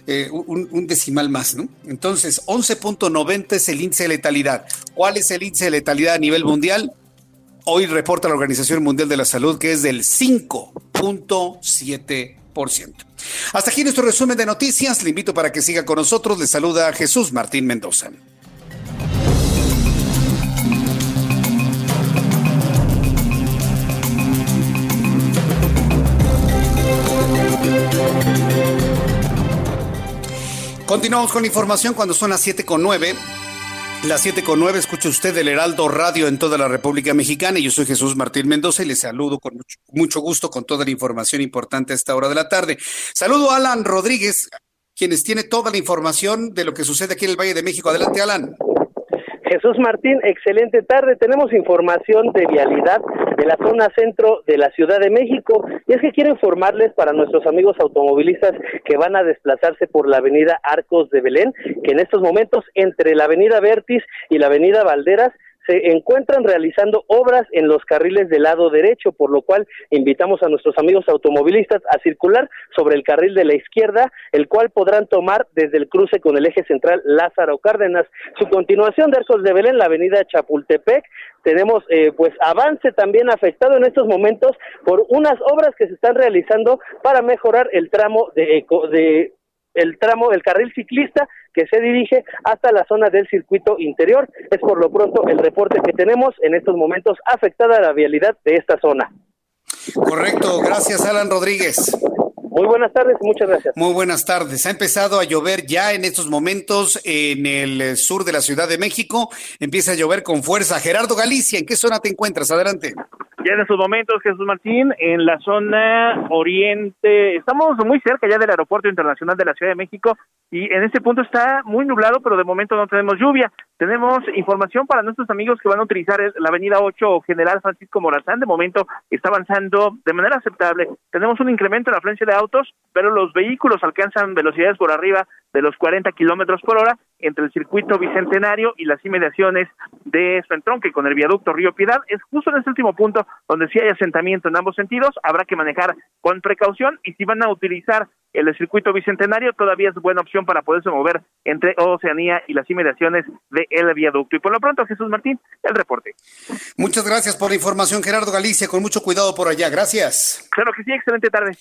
Speaker 1: eh, un, decimal más, ¿no? Entonces, 11.90 es el índice de letalidad. ¿Cuál es el índice de letalidad a nivel mundial? Hoy reporta la Organización Mundial de la Salud que es del 5.7%. Hasta aquí nuestro resumen de noticias. Le invito para que siga con nosotros. Le saluda Jesús Martín Mendoza. Continuamos con la información cuando son las 7 con 9. Las 7 con 9, escucha usted el Heraldo Radio en toda la República Mexicana. Yo soy Jesús Martín Mendoza y le saludo con mucho, gusto con toda la información importante a esta hora de la tarde. Saludo a Alan Rodríguez, quienes tiene toda la información de lo que sucede aquí en el Valle de México. Adelante, Alan.
Speaker 9: Jesús Martín, excelente tarde. Tenemos información de vialidad de la zona centro de la Ciudad de México. Y es que quiero informarles para nuestros amigos automovilistas que van a desplazarse por la avenida Arcos de Belén, que en estos momentos entre la avenida Vertis y la avenida Valderas se encuentran realizando obras en los carriles del lado derecho, por lo cual invitamos a nuestros amigos automovilistas a circular sobre el carril de la izquierda, el cual podrán tomar desde el cruce con el eje central Lázaro Cárdenas. Su continuación de Arcos de Belén, la avenida Chapultepec, tenemos eh, pues avance también afectado en estos momentos por unas obras que se están realizando para mejorar el tramo de, de el tramo del carril ciclista que se dirige hasta la zona del circuito interior. Es por lo pronto el reporte que tenemos en estos momentos afectada la vialidad de esta zona.
Speaker 1: Correcto, gracias Alan Rodríguez.
Speaker 9: Muy buenas tardes, muchas gracias.
Speaker 1: Muy buenas tardes. Ha empezado a llover ya en estos momentos en el sur de la Ciudad de México. Empieza a llover con fuerza. Gerardo Galicia, ¿en qué zona te encuentras? Adelante.
Speaker 8: Ya en estos momentos, Jesús Martín, en la zona oriente, estamos muy cerca ya del Aeropuerto Internacional de la Ciudad de México y en este punto está muy nublado, pero de momento no tenemos lluvia. Tenemos información para nuestros amigos que van a utilizar la avenida 8 General Francisco Morazán. De momento está avanzando de manera aceptable. Tenemos un incremento en la afluencia de autos, pero los vehículos alcanzan velocidades por arriba de los 40 kilómetros por hora entre el circuito bicentenario y las inmediaciones de su entronque con el viaducto Río Piedad. Es justo en este último punto donde si hay asentamiento en ambos sentidos, habrá que manejar con precaución y si van a utilizar el circuito bicentenario todavía es buena opción para poderse mover entre Oceanía y las inmediaciones de el viaducto. Y por lo pronto, Jesús Martín, el reporte.
Speaker 1: Muchas gracias por la información, Gerardo Galicia, con mucho cuidado por allá. Gracias.
Speaker 8: Claro que sí, excelente tarde.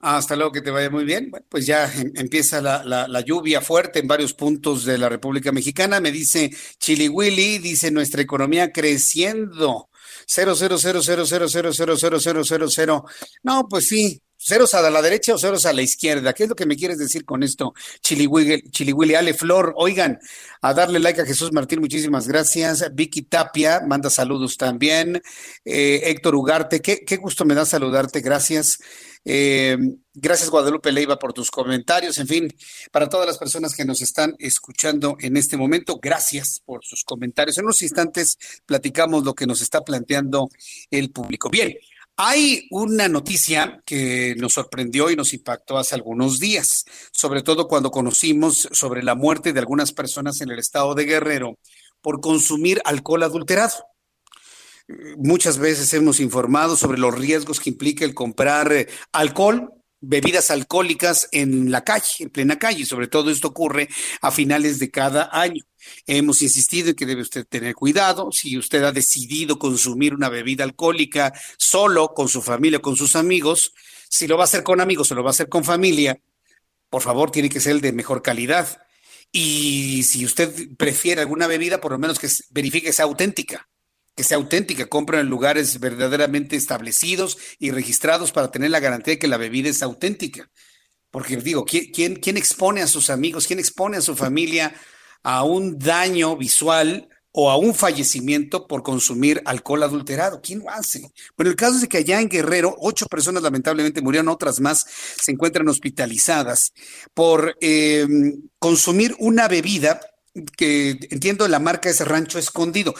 Speaker 1: Hasta luego, que te vaya muy bien. Bueno, pues ya em, empieza la, la, lluvia fuerte en varios puntos de la República Mexicana. Me dice Chiliwili, dice nuestra economía creciendo. 00000000000. No, pues sí, ceros a la derecha o ceros a la izquierda. ¿Qué es lo que me quieres decir con esto, Chili Willy? Ale Flor, oigan, a darle like a Jesús Martín, muchísimas gracias. Vicky Tapia, manda saludos también. Eh, Héctor Ugarte, qué, qué gusto me da saludarte, gracias. Eh, gracias Guadalupe Leiva por tus comentarios. En fin, para todas las personas que nos están escuchando en este momento, gracias por sus comentarios. En unos instantes platicamos lo que nos está planteando el público. Bien, hay una noticia que nos sorprendió y nos impactó hace algunos días, sobre todo cuando conocimos sobre la muerte de algunas personas en el estado de Guerrero por consumir alcohol adulterado. Muchas veces hemos informado sobre los riesgos que implica el comprar eh, alcohol, bebidas alcohólicas en la calle, en plena calle. Sobre todo esto ocurre a finales de cada año. Hemos insistido en que debe usted tener cuidado. Si usted ha decidido consumir una bebida alcohólica solo, con su familia, con sus amigos, si lo va a hacer con amigos o lo va a hacer con familia, por favor, tiene que ser el de mejor calidad. Y si usted prefiere alguna bebida, por lo menos que verifique que sea auténtica que sea auténtica, compren en lugares verdaderamente establecidos y registrados para tener la garantía de que la bebida es auténtica. Porque digo, ¿quién, quién expone a sus amigos, quién expone a su familia a un daño visual o a un fallecimiento por consumir alcohol adulterado. ¿Quién lo hace? Bueno, el caso es que allá en Guerrero, ocho personas lamentablemente murieron, otras más se encuentran hospitalizadas por eh, consumir una bebida que entiendo la marca es Rancho Escondido.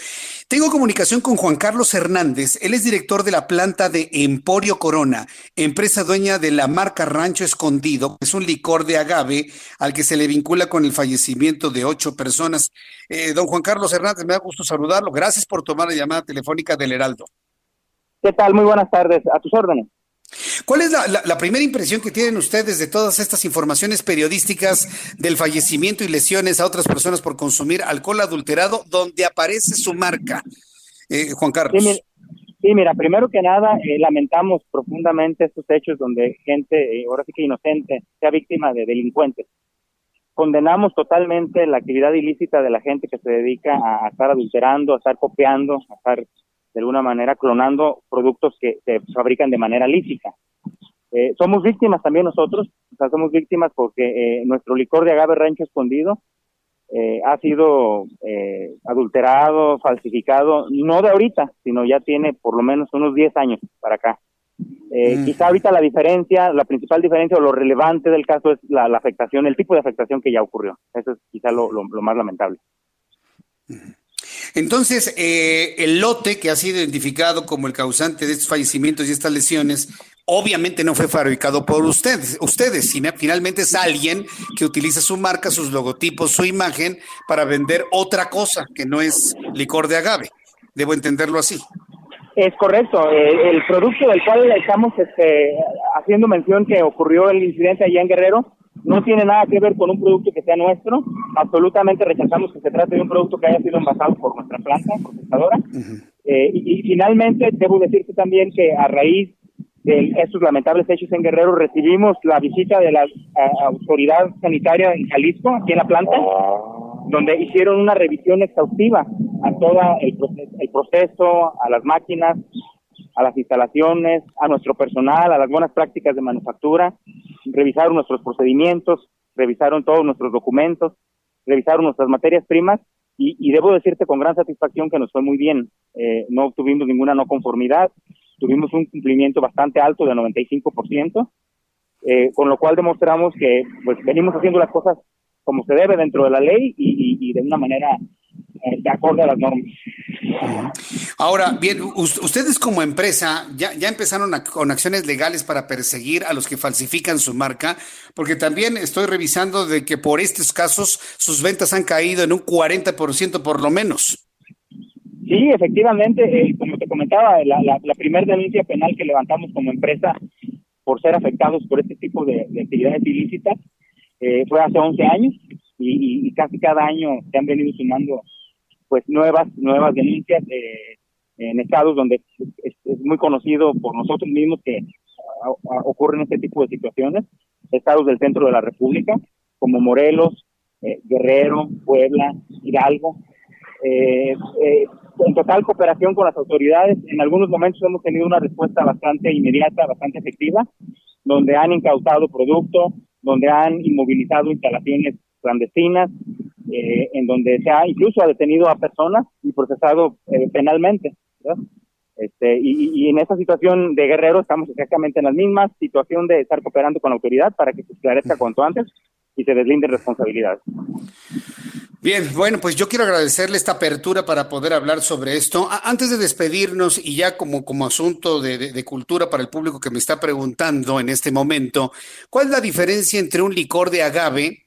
Speaker 1: Tengo comunicación con Juan Carlos Hernández. Él es director de la planta de Emporio Corona, empresa dueña de la marca Rancho Escondido, es un licor de agave al que se le vincula con el fallecimiento de ocho personas. Eh, don Juan Carlos Hernández, me da gusto saludarlo. Gracias por tomar la llamada telefónica del Heraldo.
Speaker 17: ¿Qué tal? Muy buenas tardes. A tus órdenes.
Speaker 1: ¿Cuál es la, primera impresión que tienen ustedes de todas estas informaciones periodísticas del fallecimiento y lesiones a otras personas por consumir alcohol adulterado donde aparece su marca? Eh, Juan Carlos.
Speaker 17: Sí, mira, primero que nada, eh, lamentamos profundamente estos hechos donde gente, eh, ahora sí que inocente, sea víctima de delincuentes. Condenamos totalmente la actividad ilícita de la gente que se dedica a estar adulterando, a estar copiando, a estar de alguna manera clonando productos que se fabrican de manera lícita. Eh, somos víctimas también nosotros, o sea, somos víctimas porque eh, nuestro licor de agave rancho escondido eh, ha sido adulterado, falsificado, no de ahorita, sino ya tiene por lo menos unos 10 años para acá. Mm. Quizá ahorita la diferencia, la principal diferencia o lo relevante del caso es la, afectación, el tipo de afectación que ya ocurrió. Eso es quizá lo, lo más lamentable.
Speaker 1: Entonces, eh, el lote que ha sido identificado como el causante de estos fallecimientos y estas lesiones, obviamente no fue fabricado por ustedes, ustedes, sino finalmente es alguien que utiliza su marca, sus logotipos, su imagen para vender otra cosa que no es licor de agave. Debo entenderlo así.
Speaker 17: Es correcto. Eh, el producto del cual estamos este, haciendo mención que ocurrió el incidente allá en Guerrero no tiene nada que ver con un producto que sea nuestro. Absolutamente rechazamos que se trate de un producto que haya sido envasado por nuestra planta procesadora. Eh, y, finalmente, debo decirte también que a raíz de estos lamentables hechos en Guerrero, recibimos la visita de la autoridad sanitaria en Jalisco, aquí en la planta, donde hicieron una revisión exhaustiva a todo el, el proceso, a las máquinas, a las instalaciones, a nuestro personal, a las buenas prácticas de manufactura, revisaron nuestros procedimientos, revisaron todos nuestros documentos, revisaron nuestras materias primas y, debo decirte con gran satisfacción que nos fue muy bien. Eh, no tuvimos ninguna no conformidad, tuvimos un cumplimiento bastante alto de 95%, eh, con lo cual demostramos que pues venimos haciendo las cosas como se debe dentro de la ley y de una manera de acuerdo a las normas.
Speaker 1: Ahora, bien, ustedes como empresa ya, ya empezaron con acciones legales para perseguir a los que falsifican su marca, porque también estoy revisando de que por estos casos sus ventas han caído en un 40% por lo menos.
Speaker 17: Sí, efectivamente, eh, como te comentaba, la, la, primera denuncia penal que levantamos como empresa por ser afectados por este tipo de, actividades ilícitas eh, fue hace 11 años y, y, casi cada año se han venido sumando pues nuevas nuevas denuncias eh, en estados donde es, muy conocido por nosotros mismos que ocurren este tipo de situaciones, estados del centro de la República, como Morelos, eh, Guerrero, Puebla, Hidalgo. Eh, en total cooperación con las autoridades, en algunos momentos hemos tenido una respuesta bastante inmediata, bastante efectiva, donde han incautado producto, donde han inmovilizado instalaciones clandestinas, eh, en donde se ha incluso ha detenido a personas y procesado eh, penalmente. Este, y, en esta situación de Guerrero estamos exactamente en la misma situación de estar cooperando con la autoridad para que se esclarezca cuanto antes y se deslinden responsabilidades.
Speaker 1: Bien, bueno, pues yo quiero agradecerle esta apertura para poder hablar sobre esto. Antes de despedirnos y ya como, como asunto de, cultura para el público que me está preguntando en este momento, ¿cuál es la diferencia entre un licor de agave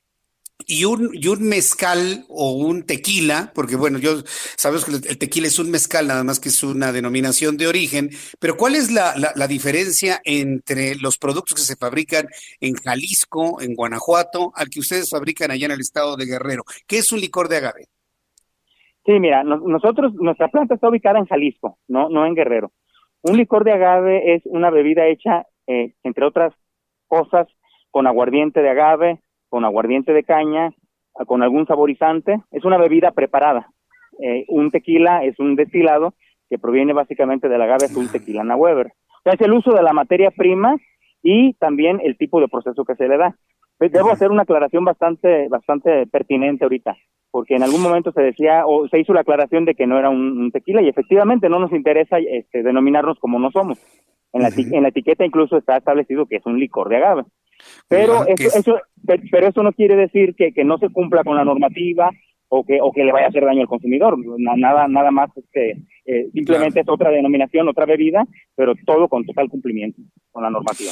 Speaker 1: y un, y un mezcal o un tequila, porque bueno, yo sabemos que el tequila es un mezcal, nada más que es una denominación de origen, pero ¿cuál es la, la, diferencia entre los productos que se fabrican en Jalisco, en Guanajuato, al que ustedes fabrican allá en el estado de Guerrero? ¿Qué es un licor de agave?
Speaker 17: Sí, mira, nosotros, nuestra planta está ubicada en Jalisco, no, no en Guerrero. Un licor de agave es una bebida hecha, eh, entre otras cosas, con aguardiente de agave, con aguardiente de caña, con algún saborizante. Es una bebida preparada. Eh, un tequila es un destilado que proviene básicamente del agave azul tequilana Weber. O sea, es el uso de la materia prima y también el tipo de proceso que se le da. Debo hacer una aclaración bastante, bastante pertinente ahorita, porque en algún momento se decía o se hizo la aclaración de que no era un, tequila y efectivamente no nos interesa este, denominarnos como no somos. En la, en la etiqueta incluso está establecido que es un licor de agave. Pero eso, eso, pero eso no quiere decir que, que no se cumpla con la normativa o que, o que le vaya a hacer daño al consumidor. Nada, nada más, este, eh, simplemente es otra denominación, otra bebida, pero todo con total cumplimiento con la normativa.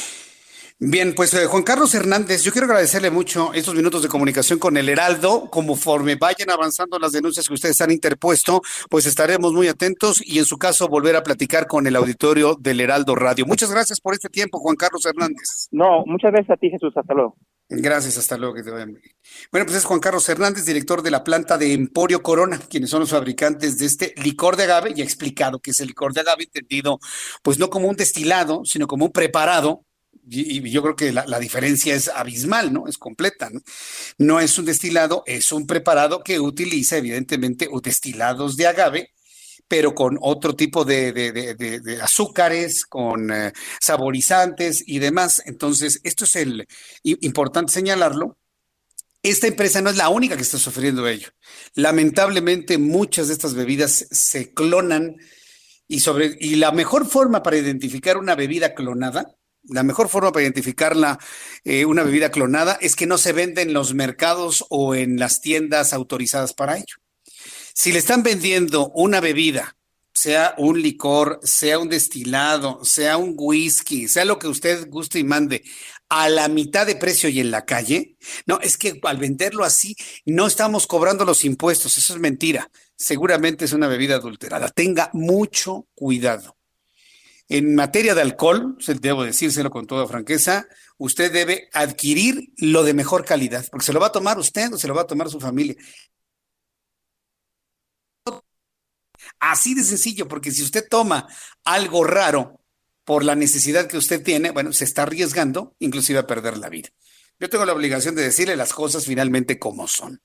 Speaker 1: Bien, pues eh, Juan Carlos Hernández, yo quiero agradecerle mucho estos minutos de comunicación con el Heraldo. Conforme vayan avanzando las denuncias que ustedes han interpuesto, pues estaremos muy atentos y en su caso volver a platicar con el auditorio del Heraldo Radio. Muchas gracias por este tiempo, Juan Carlos Hernández.
Speaker 17: No, muchas gracias a ti, Jesús. Hasta luego.
Speaker 1: Gracias, hasta luego. Que te Bueno, pues es Juan Carlos Hernández, director de la planta de Emporio Corona, quienes son los fabricantes de este licor de agave y ha explicado que es el licor de agave entendido, pues no como un destilado, sino como un preparado y, yo creo que la, diferencia es abismal, ¿no? Es completa, ¿no? No es un destilado, es un preparado que utiliza, evidentemente, destilados de agave, pero con otro tipo de, azúcares, con eh, saborizantes y demás. Entonces, esto es el importante señalarlo. Esta empresa no es la única que está sufriendo ello. Lamentablemente, muchas de estas bebidas se clonan y sobre y la mejor forma para identificar una bebida clonada la mejor forma para identificarla, eh, una bebida clonada, es que no se vende en los mercados o en las tiendas autorizadas para ello. Si le están vendiendo una bebida, sea un licor, sea un destilado, sea un whisky, sea lo que usted guste y mande, a la mitad de precio y en la calle, no, es que al venderlo así no estamos cobrando los impuestos, eso es mentira. Seguramente es una bebida adulterada. Tenga mucho cuidado. En materia de alcohol, debo decírselo con toda franqueza, usted debe adquirir lo de mejor calidad, porque se lo va a tomar usted o se lo va a tomar su familia. Así de sencillo, porque si usted toma algo raro por la necesidad que usted tiene, bueno, se está arriesgando inclusive a perder la vida. Yo tengo la obligación de decirle las cosas finalmente como son.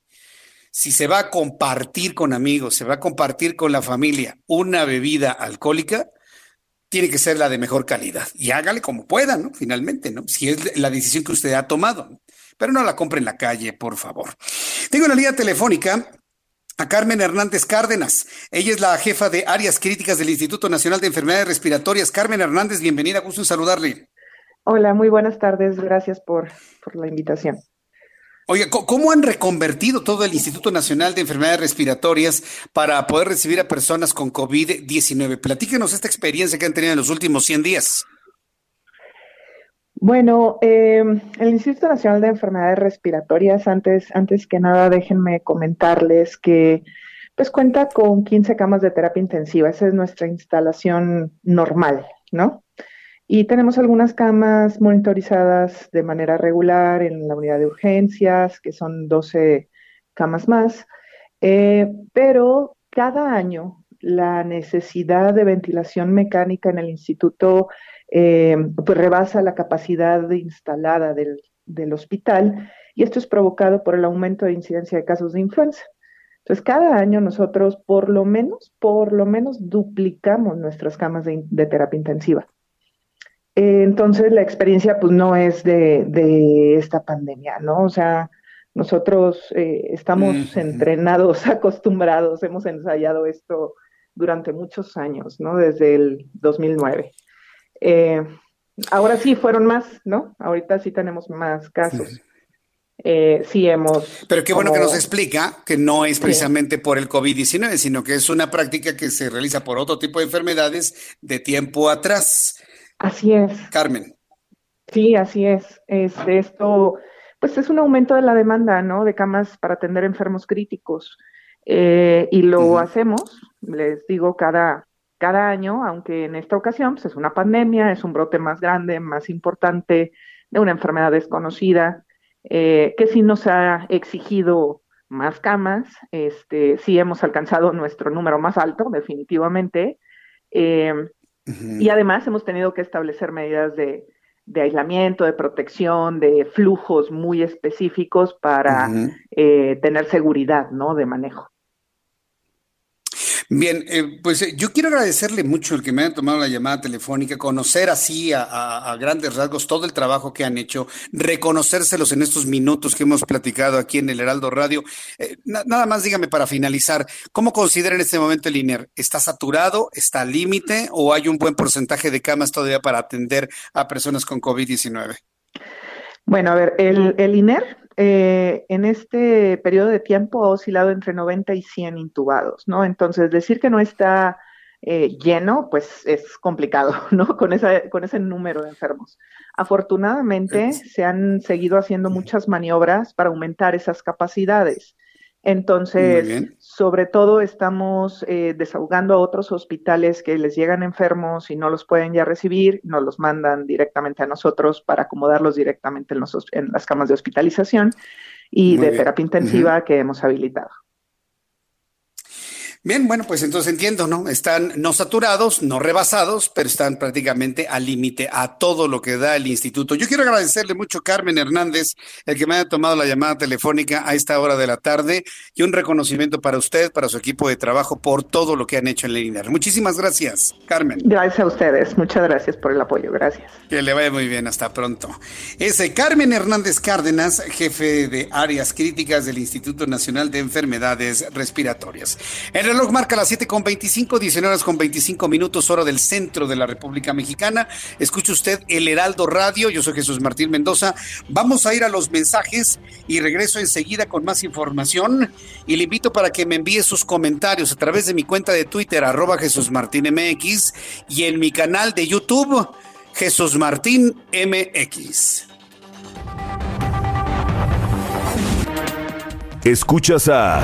Speaker 1: Si se va a compartir con amigos, se va a compartir con la familia una bebida alcohólica, tiene que ser la de mejor calidad. Y hágale como pueda, ¿no? Finalmente, ¿no? Si es la decisión que usted ha tomado. Pero no la compre en la calle, por favor. Tengo una línea telefónica a Carmen Hernández Cárdenas. Ella es la jefa de áreas críticas del Instituto Nacional de Enfermedades Respiratorias. Carmen Hernández, bienvenida, gusto en saludarle.
Speaker 18: Hola, muy buenas tardes, gracias por, por la invitación.
Speaker 1: Oye, ¿cómo han reconvertido todo el Instituto Nacional de Enfermedades Respiratorias para poder recibir a personas con COVID-19? Platíquenos esta experiencia que han tenido en los últimos 100 días.
Speaker 18: Bueno, eh, el Instituto Nacional de Enfermedades Respiratorias, antes, antes que nada, déjenme comentarles que pues cuenta con 15 camas de terapia intensiva. Esa es nuestra instalación normal, ¿no? Y tenemos algunas camas monitorizadas de manera regular en la unidad de urgencias, que son 12 camas más, eh, pero cada año la necesidad de ventilación mecánica en el instituto eh, pues rebasa la capacidad instalada del, del hospital y esto es provocado por el aumento de incidencia de casos de influenza. Entonces, cada año nosotros por lo menos, por lo menos duplicamos nuestras camas de terapia intensiva. Eh, entonces la experiencia pues no es de, esta pandemia, ¿no? O sea, nosotros eh, estamos entrenados, [laughs] acostumbrados, hemos ensayado esto durante muchos años, ¿no? Desde el 2009. Eh, ahora sí fueron más, ¿no? Ahorita sí tenemos más casos. Eh, sí hemos...
Speaker 1: Pero qué bueno que nos explica que no es precisamente por el COVID-19, sino que es una práctica que se realiza por otro tipo de enfermedades de tiempo atrás.
Speaker 18: Así es.
Speaker 1: Carmen.
Speaker 18: Sí, así es. Este, esto, pues es un aumento de la demanda, ¿no? De camas para atender enfermos críticos. Eh, y lo hacemos, les digo, cada, cada año, aunque en esta ocasión pues, es una pandemia, es un brote más grande, más importante de una enfermedad desconocida eh, que sí nos ha exigido más camas, este, sí hemos alcanzado nuestro número más alto, definitivamente, eh, y además hemos tenido que establecer medidas de, aislamiento, de protección, de flujos muy específicos para eh, tener seguridad, ¿no? De manejo.
Speaker 1: Bien, eh, pues eh, yo quiero agradecerle mucho el que me haya tomado la llamada telefónica, conocer así a, grandes rasgos todo el trabajo que han hecho, reconocérselos en estos minutos que hemos platicado aquí en el Heraldo Radio. Eh, nada más dígame para finalizar, ¿cómo considera en este momento el INER? ¿Está saturado? ¿Está al límite? ¿O hay un buen porcentaje de camas todavía para atender a personas con COVID-19?
Speaker 18: Bueno, a ver, el, el INER eh, en este periodo de tiempo ha oscilado entre 90 y 100 intubados, ¿no? Entonces, decir que no está eh, lleno, pues es complicado, [laughs] ¿no? Con, esa, con ese número de enfermos. Afortunadamente, se han seguido haciendo muchas maniobras para aumentar esas capacidades. Entonces, sobre todo estamos eh, desahogando a otros hospitales que les llegan enfermos y no los pueden ya recibir, nos los mandan directamente a nosotros para acomodarlos directamente en, en las camas de hospitalización y de terapia intensiva que hemos habilitado.
Speaker 1: Bien, bueno, pues entonces entiendo, ¿no? Están no saturados, no rebasados, pero están prácticamente al límite a todo lo que da el instituto. Yo quiero agradecerle mucho a Carmen Hernández, el que me haya tomado la llamada telefónica a esta hora de la tarde, y un reconocimiento para usted, para su equipo de trabajo, por todo lo que han hecho en la INER. Muchísimas gracias, Carmen.
Speaker 18: Gracias a ustedes, muchas gracias por el apoyo, gracias.
Speaker 1: Que le vaya muy bien, hasta pronto. Ese Carmen Hernández Cárdenas, jefe de áreas críticas del Instituto Nacional de Enfermedades Respiratorias reloj marca las 7 con 25, 19 horas con 25 minutos, hora del centro de la República Mexicana. Escuche usted el Heraldo Radio. Yo soy Jesús Martín Mendoza. Vamos a ir a los mensajes y regreso enseguida con más información. Y le invito para que me envíe sus comentarios a través de mi cuenta de Twitter, arroba Jesús Martín MX, y en mi canal de YouTube, Jesús Martín MX.
Speaker 11: Escuchas a.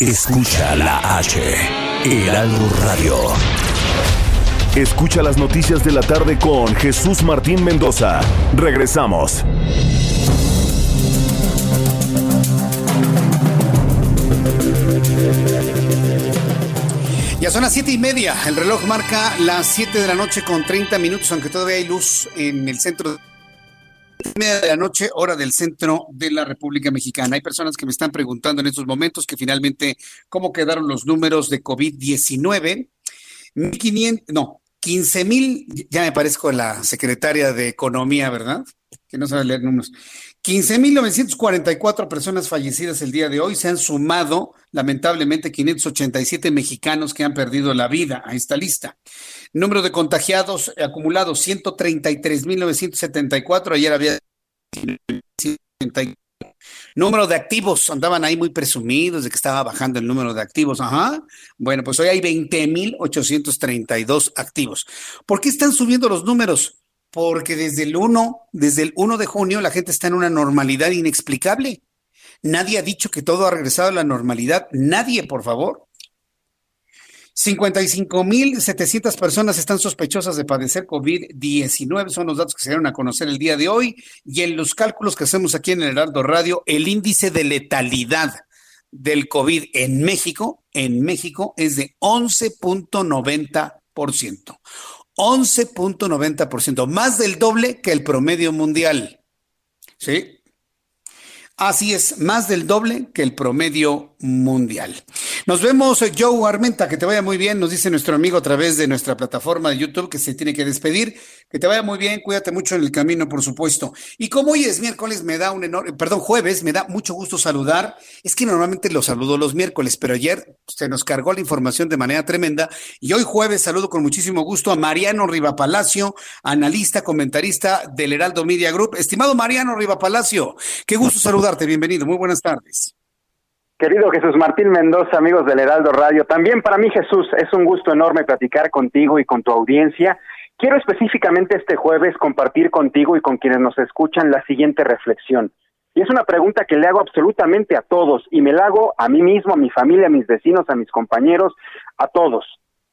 Speaker 11: Escucha la H, Heraldo Radio. Escucha las noticias de la tarde con Jesús Martín Mendoza. Regresamos.
Speaker 1: Ya son las siete y media. El reloj marca las 7 de la noche con 30 minutos, aunque todavía hay luz en el centro de media de la noche, hora del centro de la República Mexicana. Hay personas que me están preguntando en estos momentos que finalmente cómo quedaron los números de COVID-19. 1.500, no, 15 mil, ya me parezco la secretaria de Economía, ¿verdad? Que no sabe leer números. 15.944 personas fallecidas el día de hoy. Se han sumado, lamentablemente, 587 mexicanos que han perdido la vida a esta lista. Número de contagiados acumulados, 133.974. Ayer había... Número de activos, andaban ahí muy presumidos de que estaba bajando el número de activos. Ajá. Bueno, pues hoy hay 20.832 activos. ¿Por qué están subiendo los números? porque desde el 1, desde el 1 de junio la gente está en una normalidad inexplicable. Nadie ha dicho que todo ha regresado a la normalidad. Nadie, por favor. 55.700 personas están sospechosas de padecer COVID-19, son los datos que se dieron a conocer el día de hoy. Y en los cálculos que hacemos aquí en el Heraldo Radio, el índice de letalidad del COVID en México, en México es de 11.90%. 11.90%, más del doble que el promedio mundial. ¿Sí? Así es, más del doble que el promedio mundial. Nos vemos, eh, Joe Armenta, que te vaya muy bien, nos dice nuestro amigo a través de nuestra plataforma de YouTube que se tiene que despedir. Que te vaya muy bien, cuídate mucho en el camino, por supuesto. Y como hoy es miércoles, me da un enorme, perdón, jueves, me da mucho gusto saludar. Es que normalmente lo saludo los miércoles, pero ayer se nos cargó la información de manera tremenda. Y hoy jueves saludo con muchísimo gusto a Mariano Rivapalacio, analista, comentarista del Heraldo Media Group. Estimado Mariano Rivapalacio, qué gusto saludarte, bienvenido, muy buenas tardes.
Speaker 19: Querido Jesús Martín Mendoza, amigos del Heraldo Radio, también para mí Jesús es un gusto enorme platicar contigo y con tu audiencia Quiero específicamente este jueves compartir contigo y con quienes nos escuchan la siguiente reflexión. Y es una pregunta que le hago absolutamente a todos y me la hago a mí mismo, a mi familia, a mis vecinos, a mis compañeros, a todos.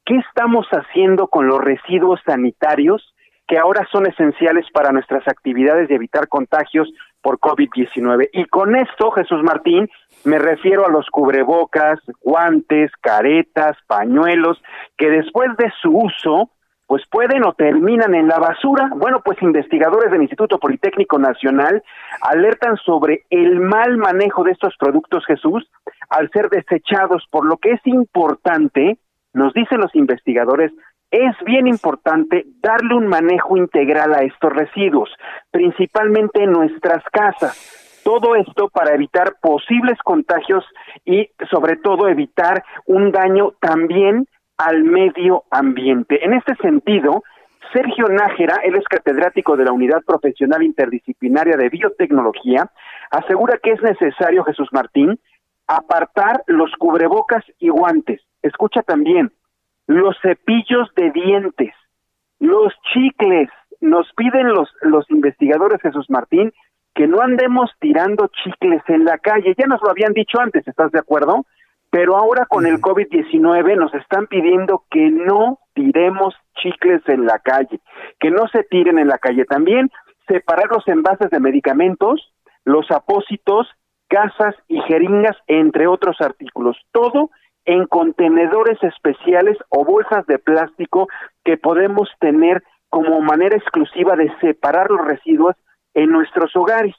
Speaker 19: ¿Qué estamos haciendo con los residuos sanitarios que ahora son esenciales para nuestras actividades de evitar contagios por COVID-19? Y con esto, Jesús Martín, me refiero a los cubrebocas, guantes, caretas, pañuelos, que después de su uso pues pueden o terminan en la basura. Bueno, pues investigadores del Instituto Politécnico Nacional alertan sobre el mal manejo de estos productos, Jesús, al ser desechados, por lo que es importante, nos dicen los investigadores, es bien importante darle un manejo integral a estos residuos, principalmente en nuestras casas. Todo esto para evitar posibles contagios y sobre todo evitar un daño también al medio ambiente. En este sentido, Sergio Nájera, él es catedrático de la Unidad Profesional Interdisciplinaria de Biotecnología, asegura que es necesario, Jesús Martín, apartar los cubrebocas y guantes. Escucha también, los cepillos de dientes, los chicles. Nos piden los, los investigadores, Jesús Martín, que no andemos tirando chicles en la calle. Ya nos lo habían dicho antes, ¿estás de acuerdo? Pero ahora con el COVID-19 nos están pidiendo que no tiremos chicles en la calle, que no se tiren en la calle. También separar los envases de medicamentos, los apósitos, casas y jeringas, entre otros artículos. Todo en contenedores especiales o bolsas de plástico que podemos tener como manera exclusiva de separar los residuos en nuestros hogares.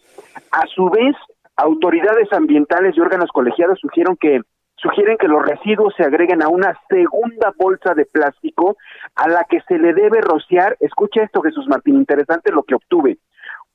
Speaker 19: A su vez, autoridades ambientales y órganos colegiados sugieren que sugieren que los residuos se agreguen a una segunda bolsa de plástico a la que se le debe rociar, escucha esto Jesús Martín, interesante lo que obtuve,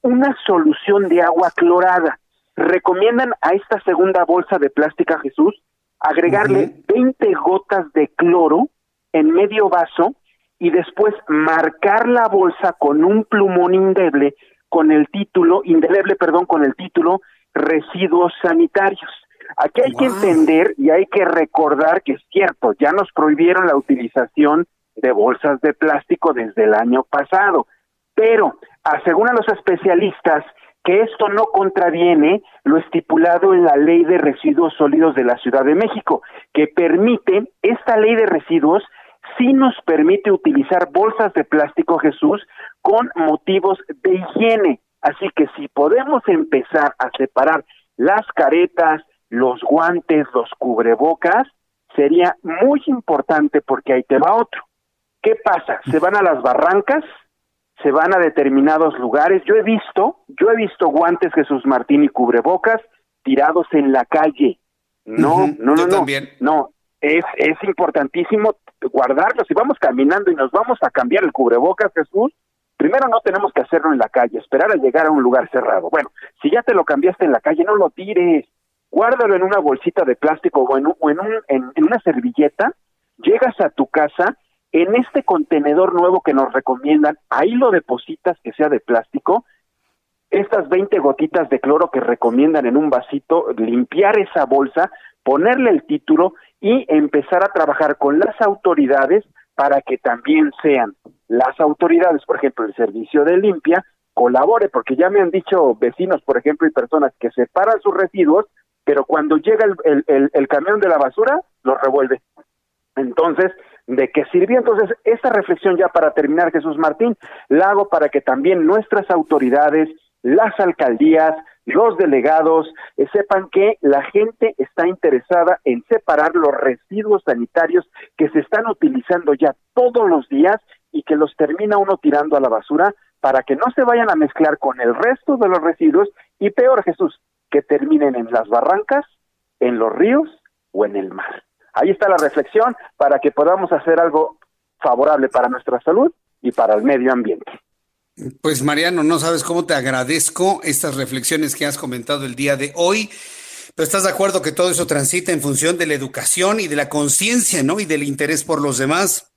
Speaker 19: una solución de agua clorada. Recomiendan a esta segunda bolsa de plástico Jesús agregarle 20 gotas de cloro en medio vaso y después marcar la bolsa con un plumón indeleble con el título, indeleble, perdón, con el título residuos sanitarios. Aquí hay que entender y hay que recordar que es cierto, ya nos prohibieron la utilización de bolsas de plástico desde el año pasado, pero aseguran los especialistas que esto no contraviene lo estipulado en la Ley de Residuos Sólidos de la Ciudad de México, que permite, esta ley de residuos sí nos permite utilizar bolsas de plástico, Jesús, con motivos de higiene. Así que si podemos empezar a separar las caretas, los guantes, los cubrebocas, sería muy importante porque ahí te va otro. ¿Qué pasa? Se van a las barrancas, se van a determinados lugares. Yo he visto, yo he visto guantes Jesús Martín y cubrebocas tirados en la calle. No, no, no, no. No, es, es importantísimo guardarlos. Si vamos caminando y nos vamos a cambiar el cubrebocas, Jesús, primero no tenemos que hacerlo en la calle, esperar a llegar a un lugar cerrado. Bueno, si ya te lo cambiaste en la calle, no lo tires guárdalo en una bolsita de plástico o en, en, en, una servilleta, llegas a tu casa, en este contenedor nuevo que nos recomiendan, ahí lo depositas que sea de plástico, estas 20 gotitas de cloro que recomiendan en un vasito, limpiar esa bolsa, ponerle el título y empezar a trabajar con las autoridades para que también sean las autoridades, por ejemplo, el servicio de limpia, colabore, porque ya me han dicho vecinos, por ejemplo, y personas que separan sus residuos, pero cuando llega el, el, camión de la basura, los revuelve. Entonces, ¿de qué sirvió? Entonces, esta reflexión ya para terminar, Jesús Martín, la hago para que también nuestras autoridades, las alcaldías, los delegados eh, sepan que la gente está interesada en separar los residuos sanitarios que se están utilizando ya todos los días y que los termina uno tirando a la basura para que no se vayan a mezclar con el resto de los residuos y peor Jesús, que terminen en las barrancas, en los ríos o en el mar. Ahí está la reflexión para que podamos hacer algo favorable para nuestra salud y para el medio ambiente.
Speaker 1: Pues Mariano, no sabes cómo te agradezco estas reflexiones que has comentado el día de hoy. Pero estás de acuerdo que todo eso transita en función de la educación y de la conciencia, ¿no? Y del interés por los demás.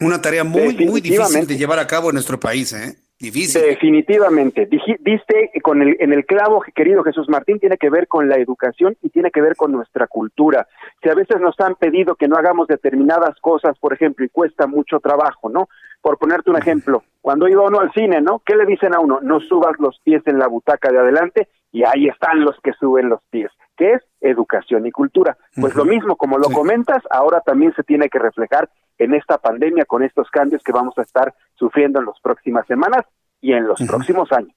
Speaker 1: Una tarea muy, muy difícil de llevar a cabo en nuestro país, ¿eh? Difícil.
Speaker 19: Definitivamente. Diste con el, en el clavo, querido Jesús Martín, tiene que ver con la educación y tiene que ver con nuestra cultura. Si a veces nos han pedido que no hagamos determinadas cosas, por ejemplo, y cuesta mucho trabajo, ¿no? Por ponerte un ejemplo, cuando iba uno al cine, ¿no? ¿Qué le dicen a uno? No subas los pies en la butaca de adelante y ahí están los que suben los pies. ¿Qué es? Educación y cultura. Pues lo mismo, como lo comentas, ahora también se tiene que reflejar en esta pandemia con estos cambios que vamos a estar sufriendo en las próximas semanas y en los próximos años.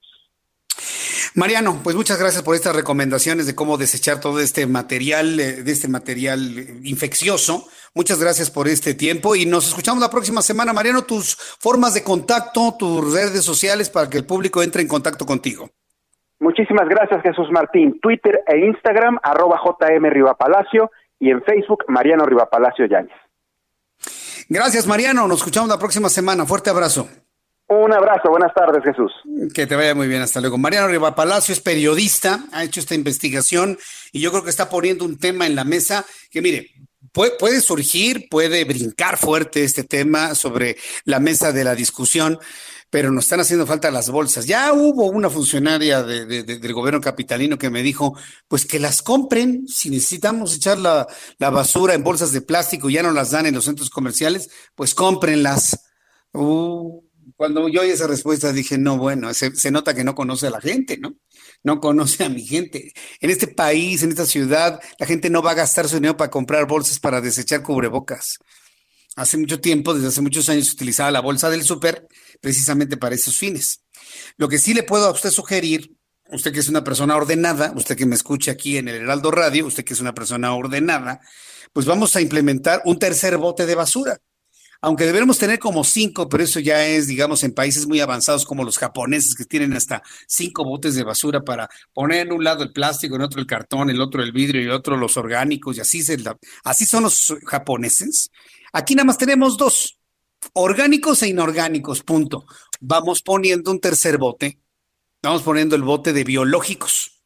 Speaker 1: Mariano, pues muchas gracias por estas recomendaciones de cómo desechar todo este material, eh, de este material eh, infeccioso. Muchas gracias por este tiempo y nos escuchamos la próxima semana. Mariano, tus formas de contacto, tus redes sociales para que el público entre en contacto contigo.
Speaker 19: Muchísimas gracias, Jesús Martín. Twitter e Instagram, arroba JM Rivapalacio y en Facebook, Mariano Rivapalacio Yáñez.
Speaker 1: Gracias, Mariano. Nos escuchamos la próxima semana. Fuerte abrazo.
Speaker 19: Un abrazo, buenas tardes, Jesús.
Speaker 1: Que te vaya muy bien, hasta luego. Mariano Riva Palacio es periodista, ha hecho esta investigación y yo creo que está poniendo un tema en la mesa que, mire, puede, puede surgir, puede brincar fuerte este tema sobre la mesa de la discusión, pero nos están haciendo falta las bolsas. Ya hubo una funcionaria del gobierno capitalino que me dijo, pues que las compren, si necesitamos echar la, la basura en bolsas de plástico ya no las dan en los centros comerciales, pues cómprenlas. Uh, cuando yo oí esa respuesta dije, no, bueno, se, nota que no conoce a la gente, ¿no? No conoce a mi gente. En este país, en esta ciudad, la gente no va a gastar su dinero para comprar bolsas para desechar cubrebocas. Hace mucho tiempo, desde hace muchos años, se utilizaba la bolsa del súper precisamente para esos fines. Lo que sí le puedo a usted sugerir, usted que es una persona ordenada, usted que me escucha aquí en el Heraldo Radio, usted que es una persona ordenada, pues vamos a implementar un tercer bote de basura aunque debemos tener como cinco, pero eso ya es, digamos, en países muy avanzados como los japoneses que tienen hasta cinco botes de basura para poner en un lado el plástico, en otro el cartón, el otro el vidrio y el otro los orgánicos y así, se, así son los japoneses. Aquí nada más tenemos dos, orgánicos e inorgánicos, punto. Vamos poniendo un tercer bote, vamos poniendo el bote de biológicos.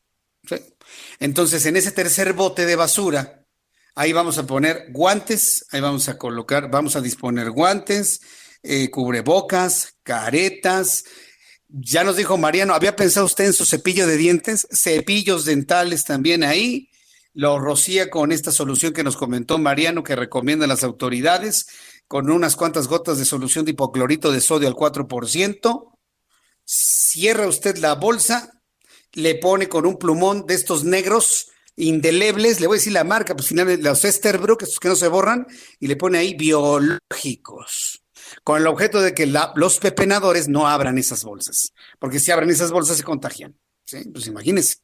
Speaker 1: Entonces, en ese tercer bote de basura, Ahí vamos a poner guantes, ahí vamos a colocar, vamos a disponer guantes, eh, cubrebocas, caretas. Ya nos dijo Mariano, ¿había pensado usted en su cepillo de dientes? Cepillos dentales también ahí. Lo rocía con esta solución que nos comentó Mariano, que recomienda las autoridades, con unas cuantas gotas de solución de hipoclorito de sodio al 4%. Cierra usted la bolsa, le pone con un plumón de estos negros, indelebles, le voy a decir la marca, pues finalmente los Esterbrook, estos que no se borran, y le pone ahí biológicos, con el objeto de que los pepenadores no abran esas bolsas, porque si abren esas bolsas se contagian. ¿Sí? Pues imagínense.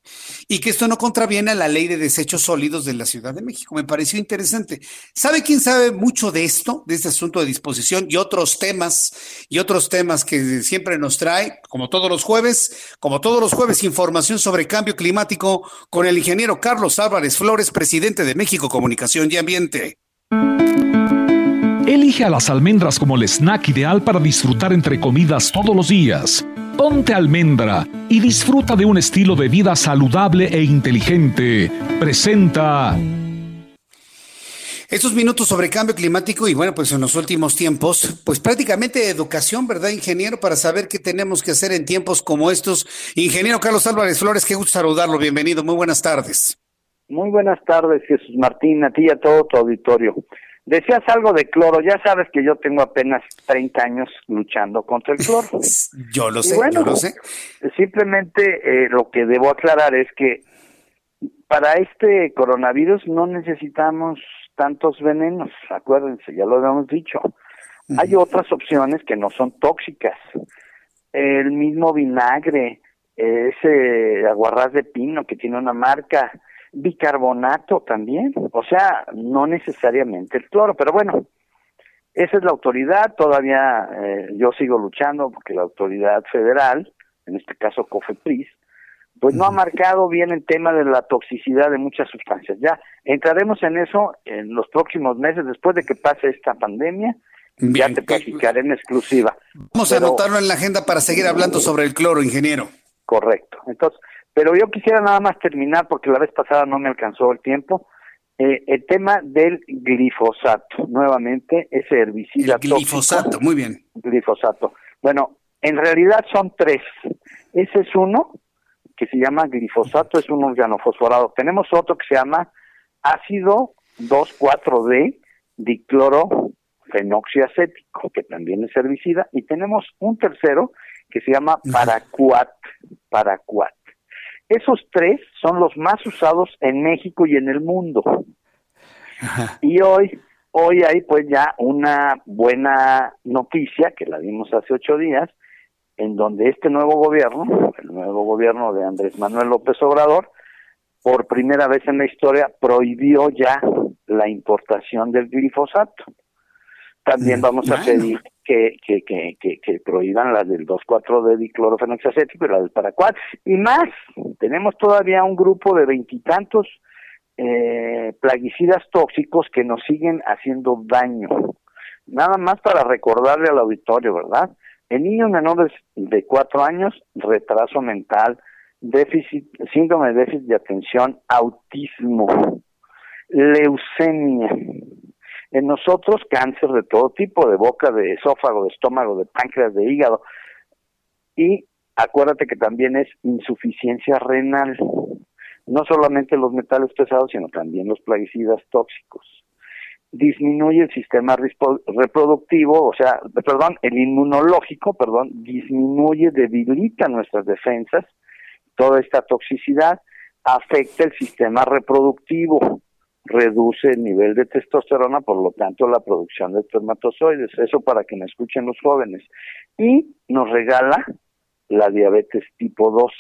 Speaker 1: Y que esto no contraviene a la ley de desechos sólidos de la Ciudad de México. Me pareció interesante. ¿Sabe quién sabe mucho de esto, de este asunto de disposición y otros temas, y otros temas que siempre nos trae, como todos los jueves, como todos los jueves, información sobre cambio climático con el ingeniero Carlos Álvarez Flores, presidente de México Comunicación y Ambiente.
Speaker 20: Elige a las almendras como el snack ideal para disfrutar entre comidas todos los días. Ponte almendra y disfruta de un estilo de vida saludable e inteligente. Presenta.
Speaker 1: Estos minutos sobre cambio climático y bueno, pues en los últimos tiempos, pues prácticamente educación, ¿verdad, ingeniero? Para saber qué tenemos que hacer en tiempos como estos. Ingeniero Carlos Álvarez Flores, qué gusto saludarlo. Bienvenido, muy buenas tardes.
Speaker 21: Muy buenas tardes, Jesús Martín, a ti y a todo tu auditorio.
Speaker 22: Decías algo de cloro, ya sabes que yo tengo apenas 30 años luchando contra el cloro. [laughs]
Speaker 1: yo lo sé,
Speaker 22: bueno,
Speaker 1: yo lo sé.
Speaker 22: Simplemente eh, lo que debo aclarar es que para este coronavirus no necesitamos tantos venenos, acuérdense, ya lo habíamos dicho. Hay otras opciones que no son tóxicas. El mismo vinagre, ese aguarrás de pino que tiene una marca, bicarbonato también, o sea, no necesariamente el cloro, pero bueno, esa es la autoridad, todavía eh, yo sigo luchando porque la autoridad federal, en este caso COFEPRIS, pues no ha marcado bien el tema de la toxicidad de muchas sustancias. Ya entraremos en eso en los próximos meses, después de que pase esta pandemia, ya te platicaré en exclusiva.
Speaker 1: Vamos a anotarlo en la agenda para seguir hablando sobre el cloro, ingeniero.
Speaker 22: Correcto. Entonces, pero yo quisiera nada más terminar, porque la vez pasada no me alcanzó el tiempo, eh, el tema del glifosato, nuevamente, ese herbicida
Speaker 1: el glifosato, muy bien.
Speaker 22: Glifosato. Bueno, en realidad son tres. Ese es uno, que se llama glifosato, es un organofosforado. Tenemos otro que se llama ácido 2,4-D diclorofenoxiacético, que también es herbicida, y tenemos un tercero que se llama paraquat, paraquat. Esos tres son los más usados en México y en el mundo. Y hoy, hoy hay pues ya una buena noticia que la vimos hace ocho días, en donde este nuevo gobierno, el nuevo gobierno de Andrés Manuel López Obrador, por primera vez en la historia prohibió ya la importación del glifosato. También vamos a pedir que, que, que, que, prohíban la del 2,4-D diclorofenoxiacético y la del paraquat. Y más, tenemos todavía un grupo de veintitantos eh, plaguicidas tóxicos que nos siguen haciendo daño. Nada más para recordarle al auditorio, ¿verdad? En niños menores de cuatro años, retraso mental, déficit, síndrome de déficit de atención, autismo, leucemia, en nosotros, cáncer de todo tipo, de boca, de esófago, de estómago, de páncreas, de hígado. Y acuérdate que también es insuficiencia renal. No solamente los metales pesados, sino también los plaguicidas tóxicos. Disminuye el sistema reproductivo, o sea, perdón, el inmunológico, perdón, disminuye, debilita nuestras defensas. Toda esta toxicidad afecta el sistema reproductivo reduce el nivel de testosterona, por lo tanto la producción de espermatozoides, eso para que me escuchen los jóvenes, y nos regala la diabetes tipo 2.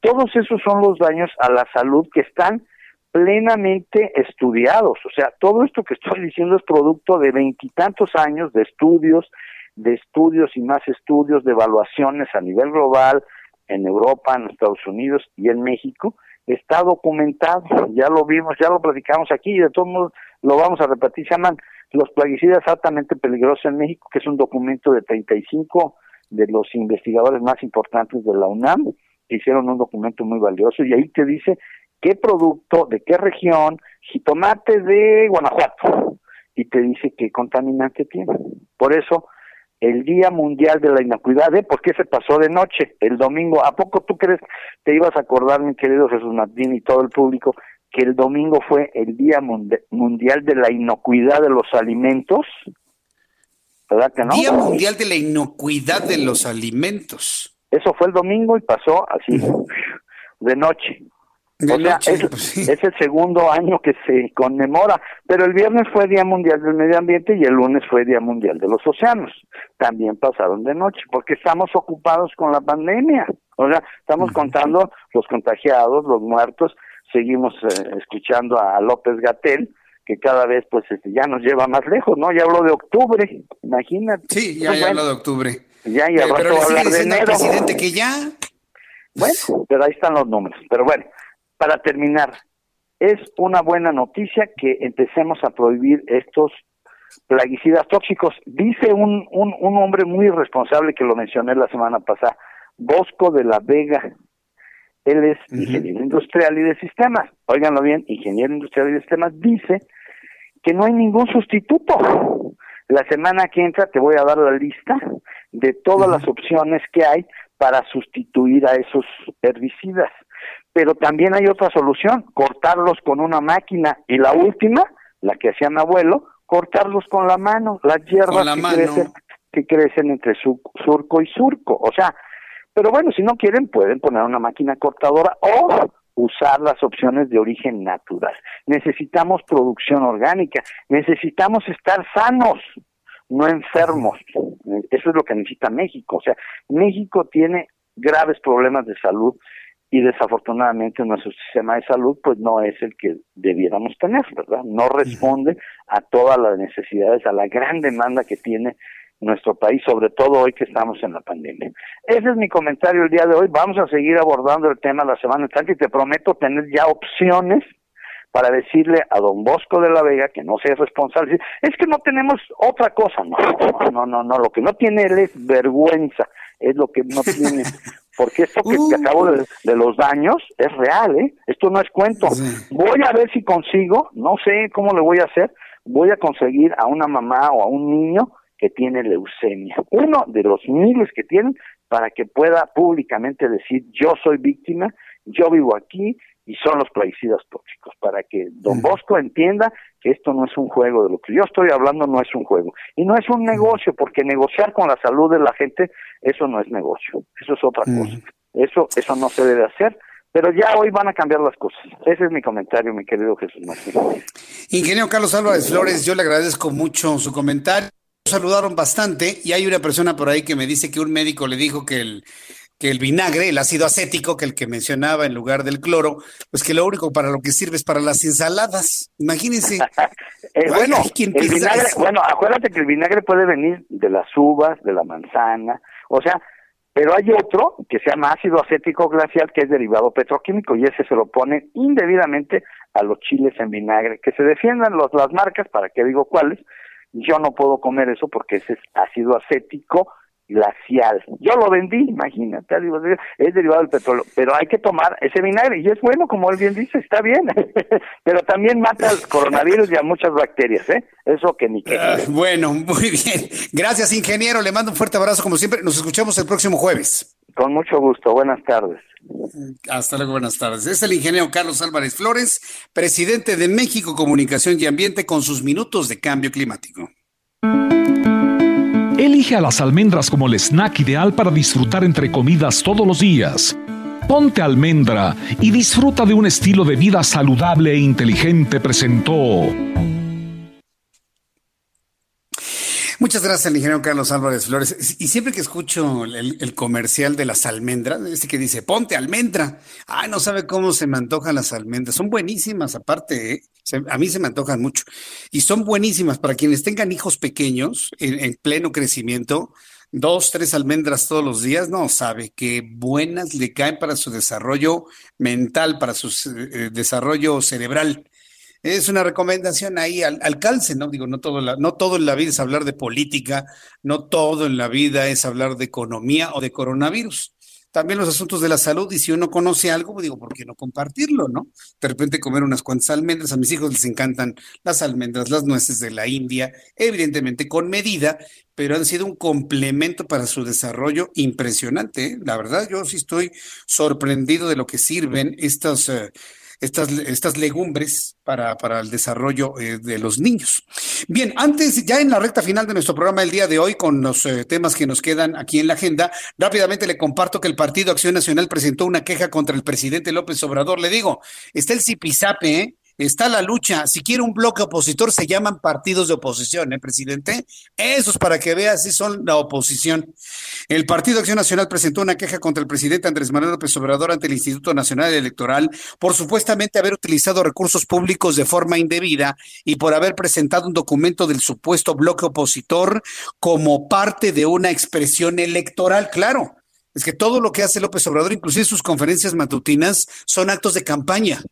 Speaker 22: Todos esos son los daños a la salud que están plenamente estudiados, o sea, todo esto que estoy diciendo es producto de veintitantos años de estudios, de estudios y más estudios, de evaluaciones a nivel global, en Europa, en Estados Unidos y en México, está documentado, ya lo vimos, ya lo platicamos aquí y de todos modos lo vamos a repetir, se llaman los plaguicidas altamente peligrosos en México, que es un documento de 35 de los investigadores más importantes de la UNAM, que hicieron un documento muy valioso y ahí te dice qué producto, de qué región, jitomate de Guanajuato, y te dice qué contaminante tiene. Por eso, el Día Mundial de la Inocuidad, ¿eh? ¿Por qué se pasó de noche el domingo? ¿A poco tú crees, te ibas a acordar, mi querido Jesús Martín y todo el público, que el domingo fue el Día Mundial de la Inocuidad de los Alimentos? ¿Verdad que no?
Speaker 1: Día Mundial de la Inocuidad de los Alimentos.
Speaker 22: Eso fue el domingo y pasó así, de noche o sea, [laughs] pues es, el segundo año que se conmemora, pero el viernes fue Día Mundial del Medio Ambiente y el lunes fue Día Mundial de los Océanos. También pasaron de noche, porque estamos ocupados con la pandemia. O sea, estamos contando los contagiados, los muertos, seguimos eh, escuchando a López Gatel, que cada vez pues este, ya nos lleva más lejos, ¿no? Ya habló de octubre, imagínate.
Speaker 1: Sí, ya, habló de octubre.
Speaker 22: Ya, y al
Speaker 1: pero,
Speaker 22: rato hablar de enero.
Speaker 1: presidente que ya...
Speaker 22: Bueno, pero ahí están los números. Pero bueno, para terminar, es una buena noticia que empecemos a prohibir estos plaguicidas tóxicos. Dice un, un, un hombre muy responsable que lo mencioné la semana pasada, Bosco de la Vega. Él es ingeniero industrial y de sistemas. Óiganlo bien, ingeniero industrial y de sistemas dice que no hay ningún sustituto. La semana que entra te voy a dar la lista de todas las opciones que hay para sustituir a esos herbicidas pero también hay otra solución, cortarlos con una máquina y la última, la que hacía mi abuelo, cortarlos con la mano, las hierbas que, Crecen, que crecen entre su, surco y surco. O sea, pero bueno, si no quieren, pueden poner una máquina cortadora o usar las opciones de origen natural. Necesitamos producción orgánica, necesitamos estar sanos, no enfermos. Eso es lo que necesita México. O sea, México tiene graves problemas de salud y desafortunadamente nuestro sistema de salud pues no es el que debiéramos tener, ¿verdad? No responde a todas las necesidades, a la gran demanda que tiene nuestro país, sobre todo hoy que estamos en la pandemia. Ese es mi comentario el día de hoy. Vamos a seguir abordando el tema la semana entrante y te prometo tener ya opciones para decirle a don Bosco de la Vega que no sea responsable. Es que no tenemos otra cosa. No, no, no, no. Lo que no tiene él es vergüenza. Es lo que no [laughs] tiene. Porque esto que te acabo de, de, los daños es real, ¿eh? Esto no es cuento. Voy a ver si consigo, no sé cómo le voy a hacer, voy a conseguir a una mamá o a un niño que tiene leucemia. Uno de los miles que tienen para que pueda públicamente decir yo soy víctima, yo vivo aquí y son los plaguicidas tóxicos, para que don Bosco entienda que esto no es un juego, de lo que yo estoy hablando no es un juego. Y no es un negocio, porque negociar con la salud de la gente, eso no es negocio, eso es otra cosa. Eso, eso no se debe hacer, pero ya hoy van a cambiar las cosas. Ese es mi comentario, mi querido Jesús Martín.
Speaker 1: Ingeniero Carlos Álvarez Flores, yo le agradezco mucho su comentario saludaron bastante y hay una persona por ahí que me dice que un médico le dijo que el, que el vinagre, el ácido acético, que el que mencionaba en lugar del cloro, pues que lo único para lo que sirve es para las ensaladas. Imagínense. [laughs]
Speaker 22: Eh, bueno, el vinagre, bueno, acuérdate que el vinagre puede venir de las uvas, de la manzana, o sea, pero hay otro que se llama ácido acético glacial que es derivado petroquímico y ese se lo pone indebidamente a los chiles en vinagre. Que se defiendan los, las marcas, para que digo cuáles, yo no puedo comer eso porque ese es ácido acético glacial. Yo lo vendí, imagínate, es derivado del petróleo, pero hay que tomar ese vinagre y es bueno, como él bien dice, está bien, [laughs] pero también mata al coronavirus y a muchas bacterias, ¿eh? Eso que ni que.
Speaker 1: Ah, bueno, muy bien. Gracias, ingeniero. Le mando un fuerte abrazo, como siempre. Nos escuchamos el próximo jueves.
Speaker 22: Con mucho gusto. Buenas tardes.
Speaker 1: Hasta luego, buenas tardes. Es el ingeniero Carlos Álvarez Flores, presidente de México Comunicación y Ambiente, con sus minutos de cambio climático.
Speaker 20: Elige a las almendras como el snack ideal para disfrutar entre comidas todos los días. Ponte almendra y disfruta de un estilo de vida saludable e inteligente, presentó.
Speaker 1: Muchas gracias al ingeniero Carlos Álvarez Flores. Y siempre que escucho el, comercial de las almendras, este que dice, ponte almendra. Ay, no sabe cómo se me antojan las almendras. Son buenísimas, aparte, ¿eh? a mí se me antojan mucho. Y son buenísimas para quienes tengan hijos pequeños en, pleno crecimiento. Dos, tres almendras todos los días, no sabe qué buenas le caen para su desarrollo mental, para su eh, desarrollo cerebral es una recomendación ahí al, calce, ¿no? Digo, no todo, la, no todo en la vida es hablar de política, no todo en la vida es hablar de economía o de coronavirus. También los asuntos de la salud, y si uno conoce algo, digo, ¿por qué no compartirlo, no? De repente comer unas cuantas almendras, a mis hijos les encantan las almendras, las nueces de la India, evidentemente con medida, pero han sido un complemento para su desarrollo impresionante. ¿eh? La verdad, yo sí estoy sorprendido de lo que sirven estos, eh, estas, estas legumbres para, para el desarrollo eh, de los niños. Bien, antes, ya en la recta final de nuestro programa del día de hoy, con los eh, temas que nos quedan aquí en la agenda, rápidamente le comparto que el Partido Acción Nacional presentó una queja contra el presidente López Obrador. Le digo, está el zipizape, ¿eh? Está la lucha. Si quiere un bloque opositor, se llaman partidos de oposición, ¿eh, presidente? Esos para que vea si son la oposición. El Partido Acción Nacional presentó una queja contra el presidente Andrés Manuel López Obrador ante el Instituto Nacional Electoral por supuestamente haber utilizado recursos públicos de forma indebida y por haber presentado un documento del supuesto bloque opositor como parte de una expresión electoral. Claro, es que todo lo que hace López Obrador, inclusive sus conferencias matutinas, son actos de campaña.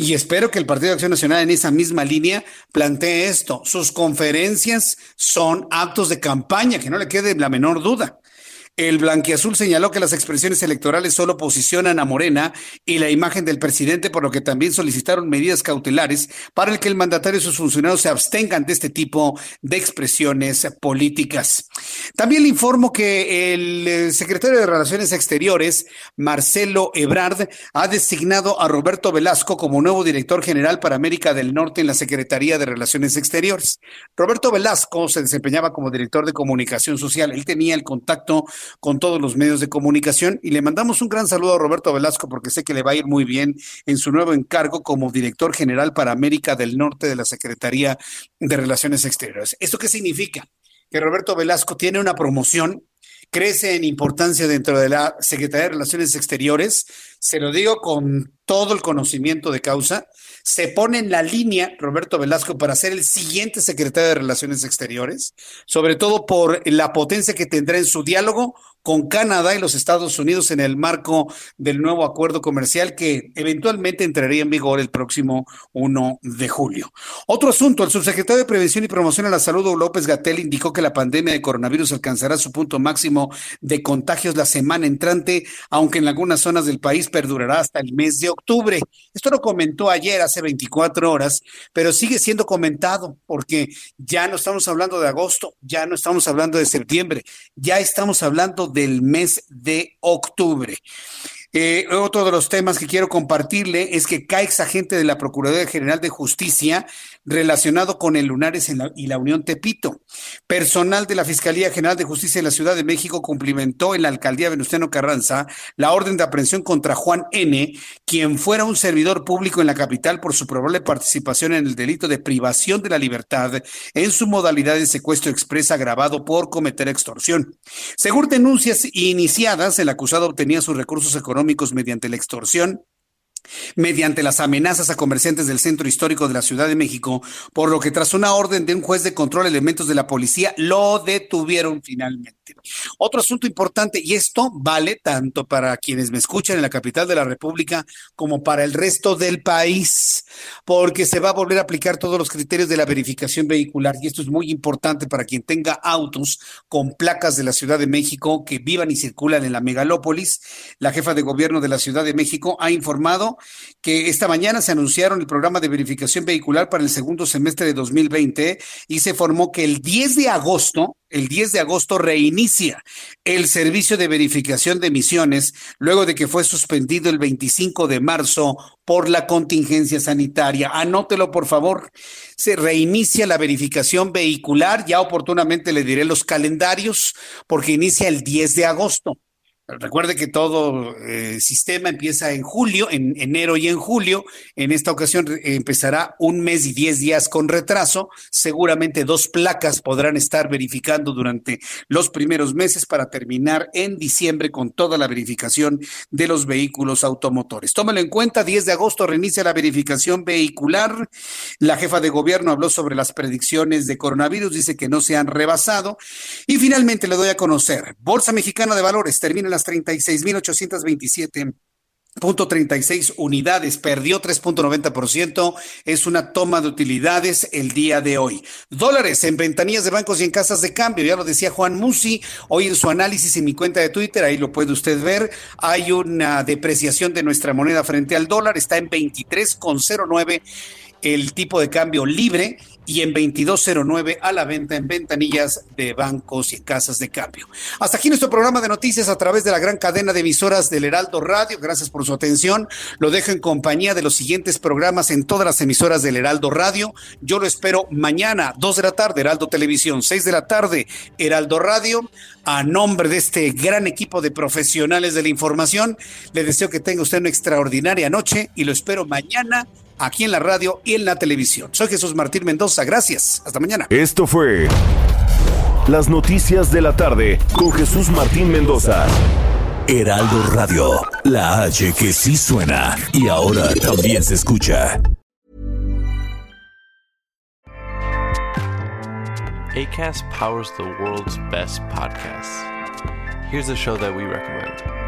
Speaker 1: Y espero que el Partido de Acción Nacional en esa misma línea plantee esto. Sus conferencias son actos de campaña, que no le quede la menor duda. El blanquiazul señaló que las expresiones electorales solo posicionan a Morena y la imagen del presidente, por lo que también solicitaron medidas cautelares para que el mandatario y sus funcionarios se abstengan de este tipo de expresiones políticas. También le informo que el eh, secretario de Relaciones Exteriores, Marcelo Ebrard, ha designado a Roberto Velasco como nuevo director general para América del Norte en la Secretaría de Relaciones Exteriores. Roberto Velasco se desempeñaba como director de comunicación social. Él tenía el contacto con todos los medios de comunicación y le mandamos un gran saludo a Roberto Velasco porque sé que le va a ir muy bien en su nuevo encargo como director general para América del Norte de la Secretaría de Relaciones Exteriores. ¿Esto qué significa? Que Roberto Velasco tiene una promoción crece en importancia dentro de la Secretaría de Relaciones Exteriores, se lo digo con todo el conocimiento de causa, se pone en la línea Roberto Velasco para ser el siguiente secretario de Relaciones Exteriores, sobre todo por la potencia que tendrá en su diálogo con Canadá y los Estados Unidos en el marco del nuevo acuerdo comercial que eventualmente entraría en vigor el próximo 1 de julio. Otro asunto, el subsecretario de Prevención y Promoción a la Salud, López Gatel, indicó que la pandemia de coronavirus alcanzará su punto máximo de contagios la semana entrante, aunque en algunas zonas del país perdurará hasta el mes de octubre. Esto lo comentó ayer, hace 24 horas, pero sigue siendo comentado porque ya no estamos hablando de agosto, ya no estamos hablando de septiembre, ya estamos hablando del mes de octubre. Eh, otro de los temas que quiero compartirle es que cae agente de la Procuraduría General de Justicia relacionado con el Lunares y la Unión Tepito. Personal de la Fiscalía General de Justicia de la Ciudad de México cumplimentó en la alcaldía Venustiano Carranza la orden de aprehensión contra Juan N., quien fuera un servidor público en la capital por su probable participación en el delito de privación de la libertad en su modalidad de secuestro expresa agravado por cometer extorsión. Según denuncias iniciadas, el acusado obtenía sus recursos económicos mediante la extorsión mediante las amenazas a comerciantes del centro histórico de la Ciudad de México, por lo que tras una orden de un juez de control, elementos de la policía lo detuvieron finalmente. Otro asunto importante, y esto vale tanto para quienes me escuchan en la capital de la República como para el resto del país, porque se va a volver a aplicar todos los criterios de la verificación vehicular, y esto es muy importante para quien tenga autos con placas de la Ciudad de México que vivan y circulan en la megalópolis. La jefa de gobierno de la Ciudad de México ha informado que esta mañana se anunciaron el programa de verificación vehicular para el segundo semestre de 2020 y se formó que el 10 de agosto, el 10 de agosto reinicia el servicio de verificación de emisiones luego de que fue suspendido el 25 de marzo por la contingencia sanitaria. Anótelo, por favor. Se reinicia la verificación vehicular. Ya oportunamente le diré los calendarios porque inicia el 10 de agosto. Recuerde que todo eh, sistema empieza en julio, en enero y en julio. En esta ocasión empezará un mes y diez días con retraso. Seguramente dos placas podrán estar verificando durante los primeros meses para terminar en diciembre con toda la verificación de los vehículos automotores. Tómalo en cuenta, 10 de agosto reinicia la verificación vehicular. La jefa de gobierno habló sobre las predicciones de coronavirus, dice que no se han rebasado. Y finalmente le doy a conocer, Bolsa Mexicana de Valores termina la 36.827 Punto 36 unidades, perdió 3.90%, es una toma de utilidades el día de hoy. Dólares en ventanillas de bancos y en casas de cambio, ya lo decía Juan Musi, hoy en su análisis en mi cuenta de Twitter, ahí lo puede usted ver, hay una depreciación de nuestra moneda frente al dólar, está en 23,09 el tipo de cambio libre y en 2209 a la venta en ventanillas de bancos y casas de cambio. Hasta aquí nuestro programa de noticias a través de la gran cadena de emisoras del Heraldo Radio. Gracias por su atención. Lo dejo en compañía de los siguientes programas en todas las emisoras del Heraldo Radio. Yo lo espero mañana, 2 de la tarde, Heraldo Televisión, 6 de la tarde, Heraldo Radio. A nombre de este gran equipo de profesionales de la información, le deseo que tenga usted una extraordinaria noche y lo espero mañana aquí en la radio y en la televisión. Soy Jesús Martín Mendoza, gracias. Hasta mañana.
Speaker 11: Esto fue Las Noticias de la Tarde con Jesús Martín Mendoza.
Speaker 23: Heraldo Radio, la H que sí suena y ahora también se escucha.
Speaker 21: ACAST powers the world's best podcasts. Here's a show that we recommend.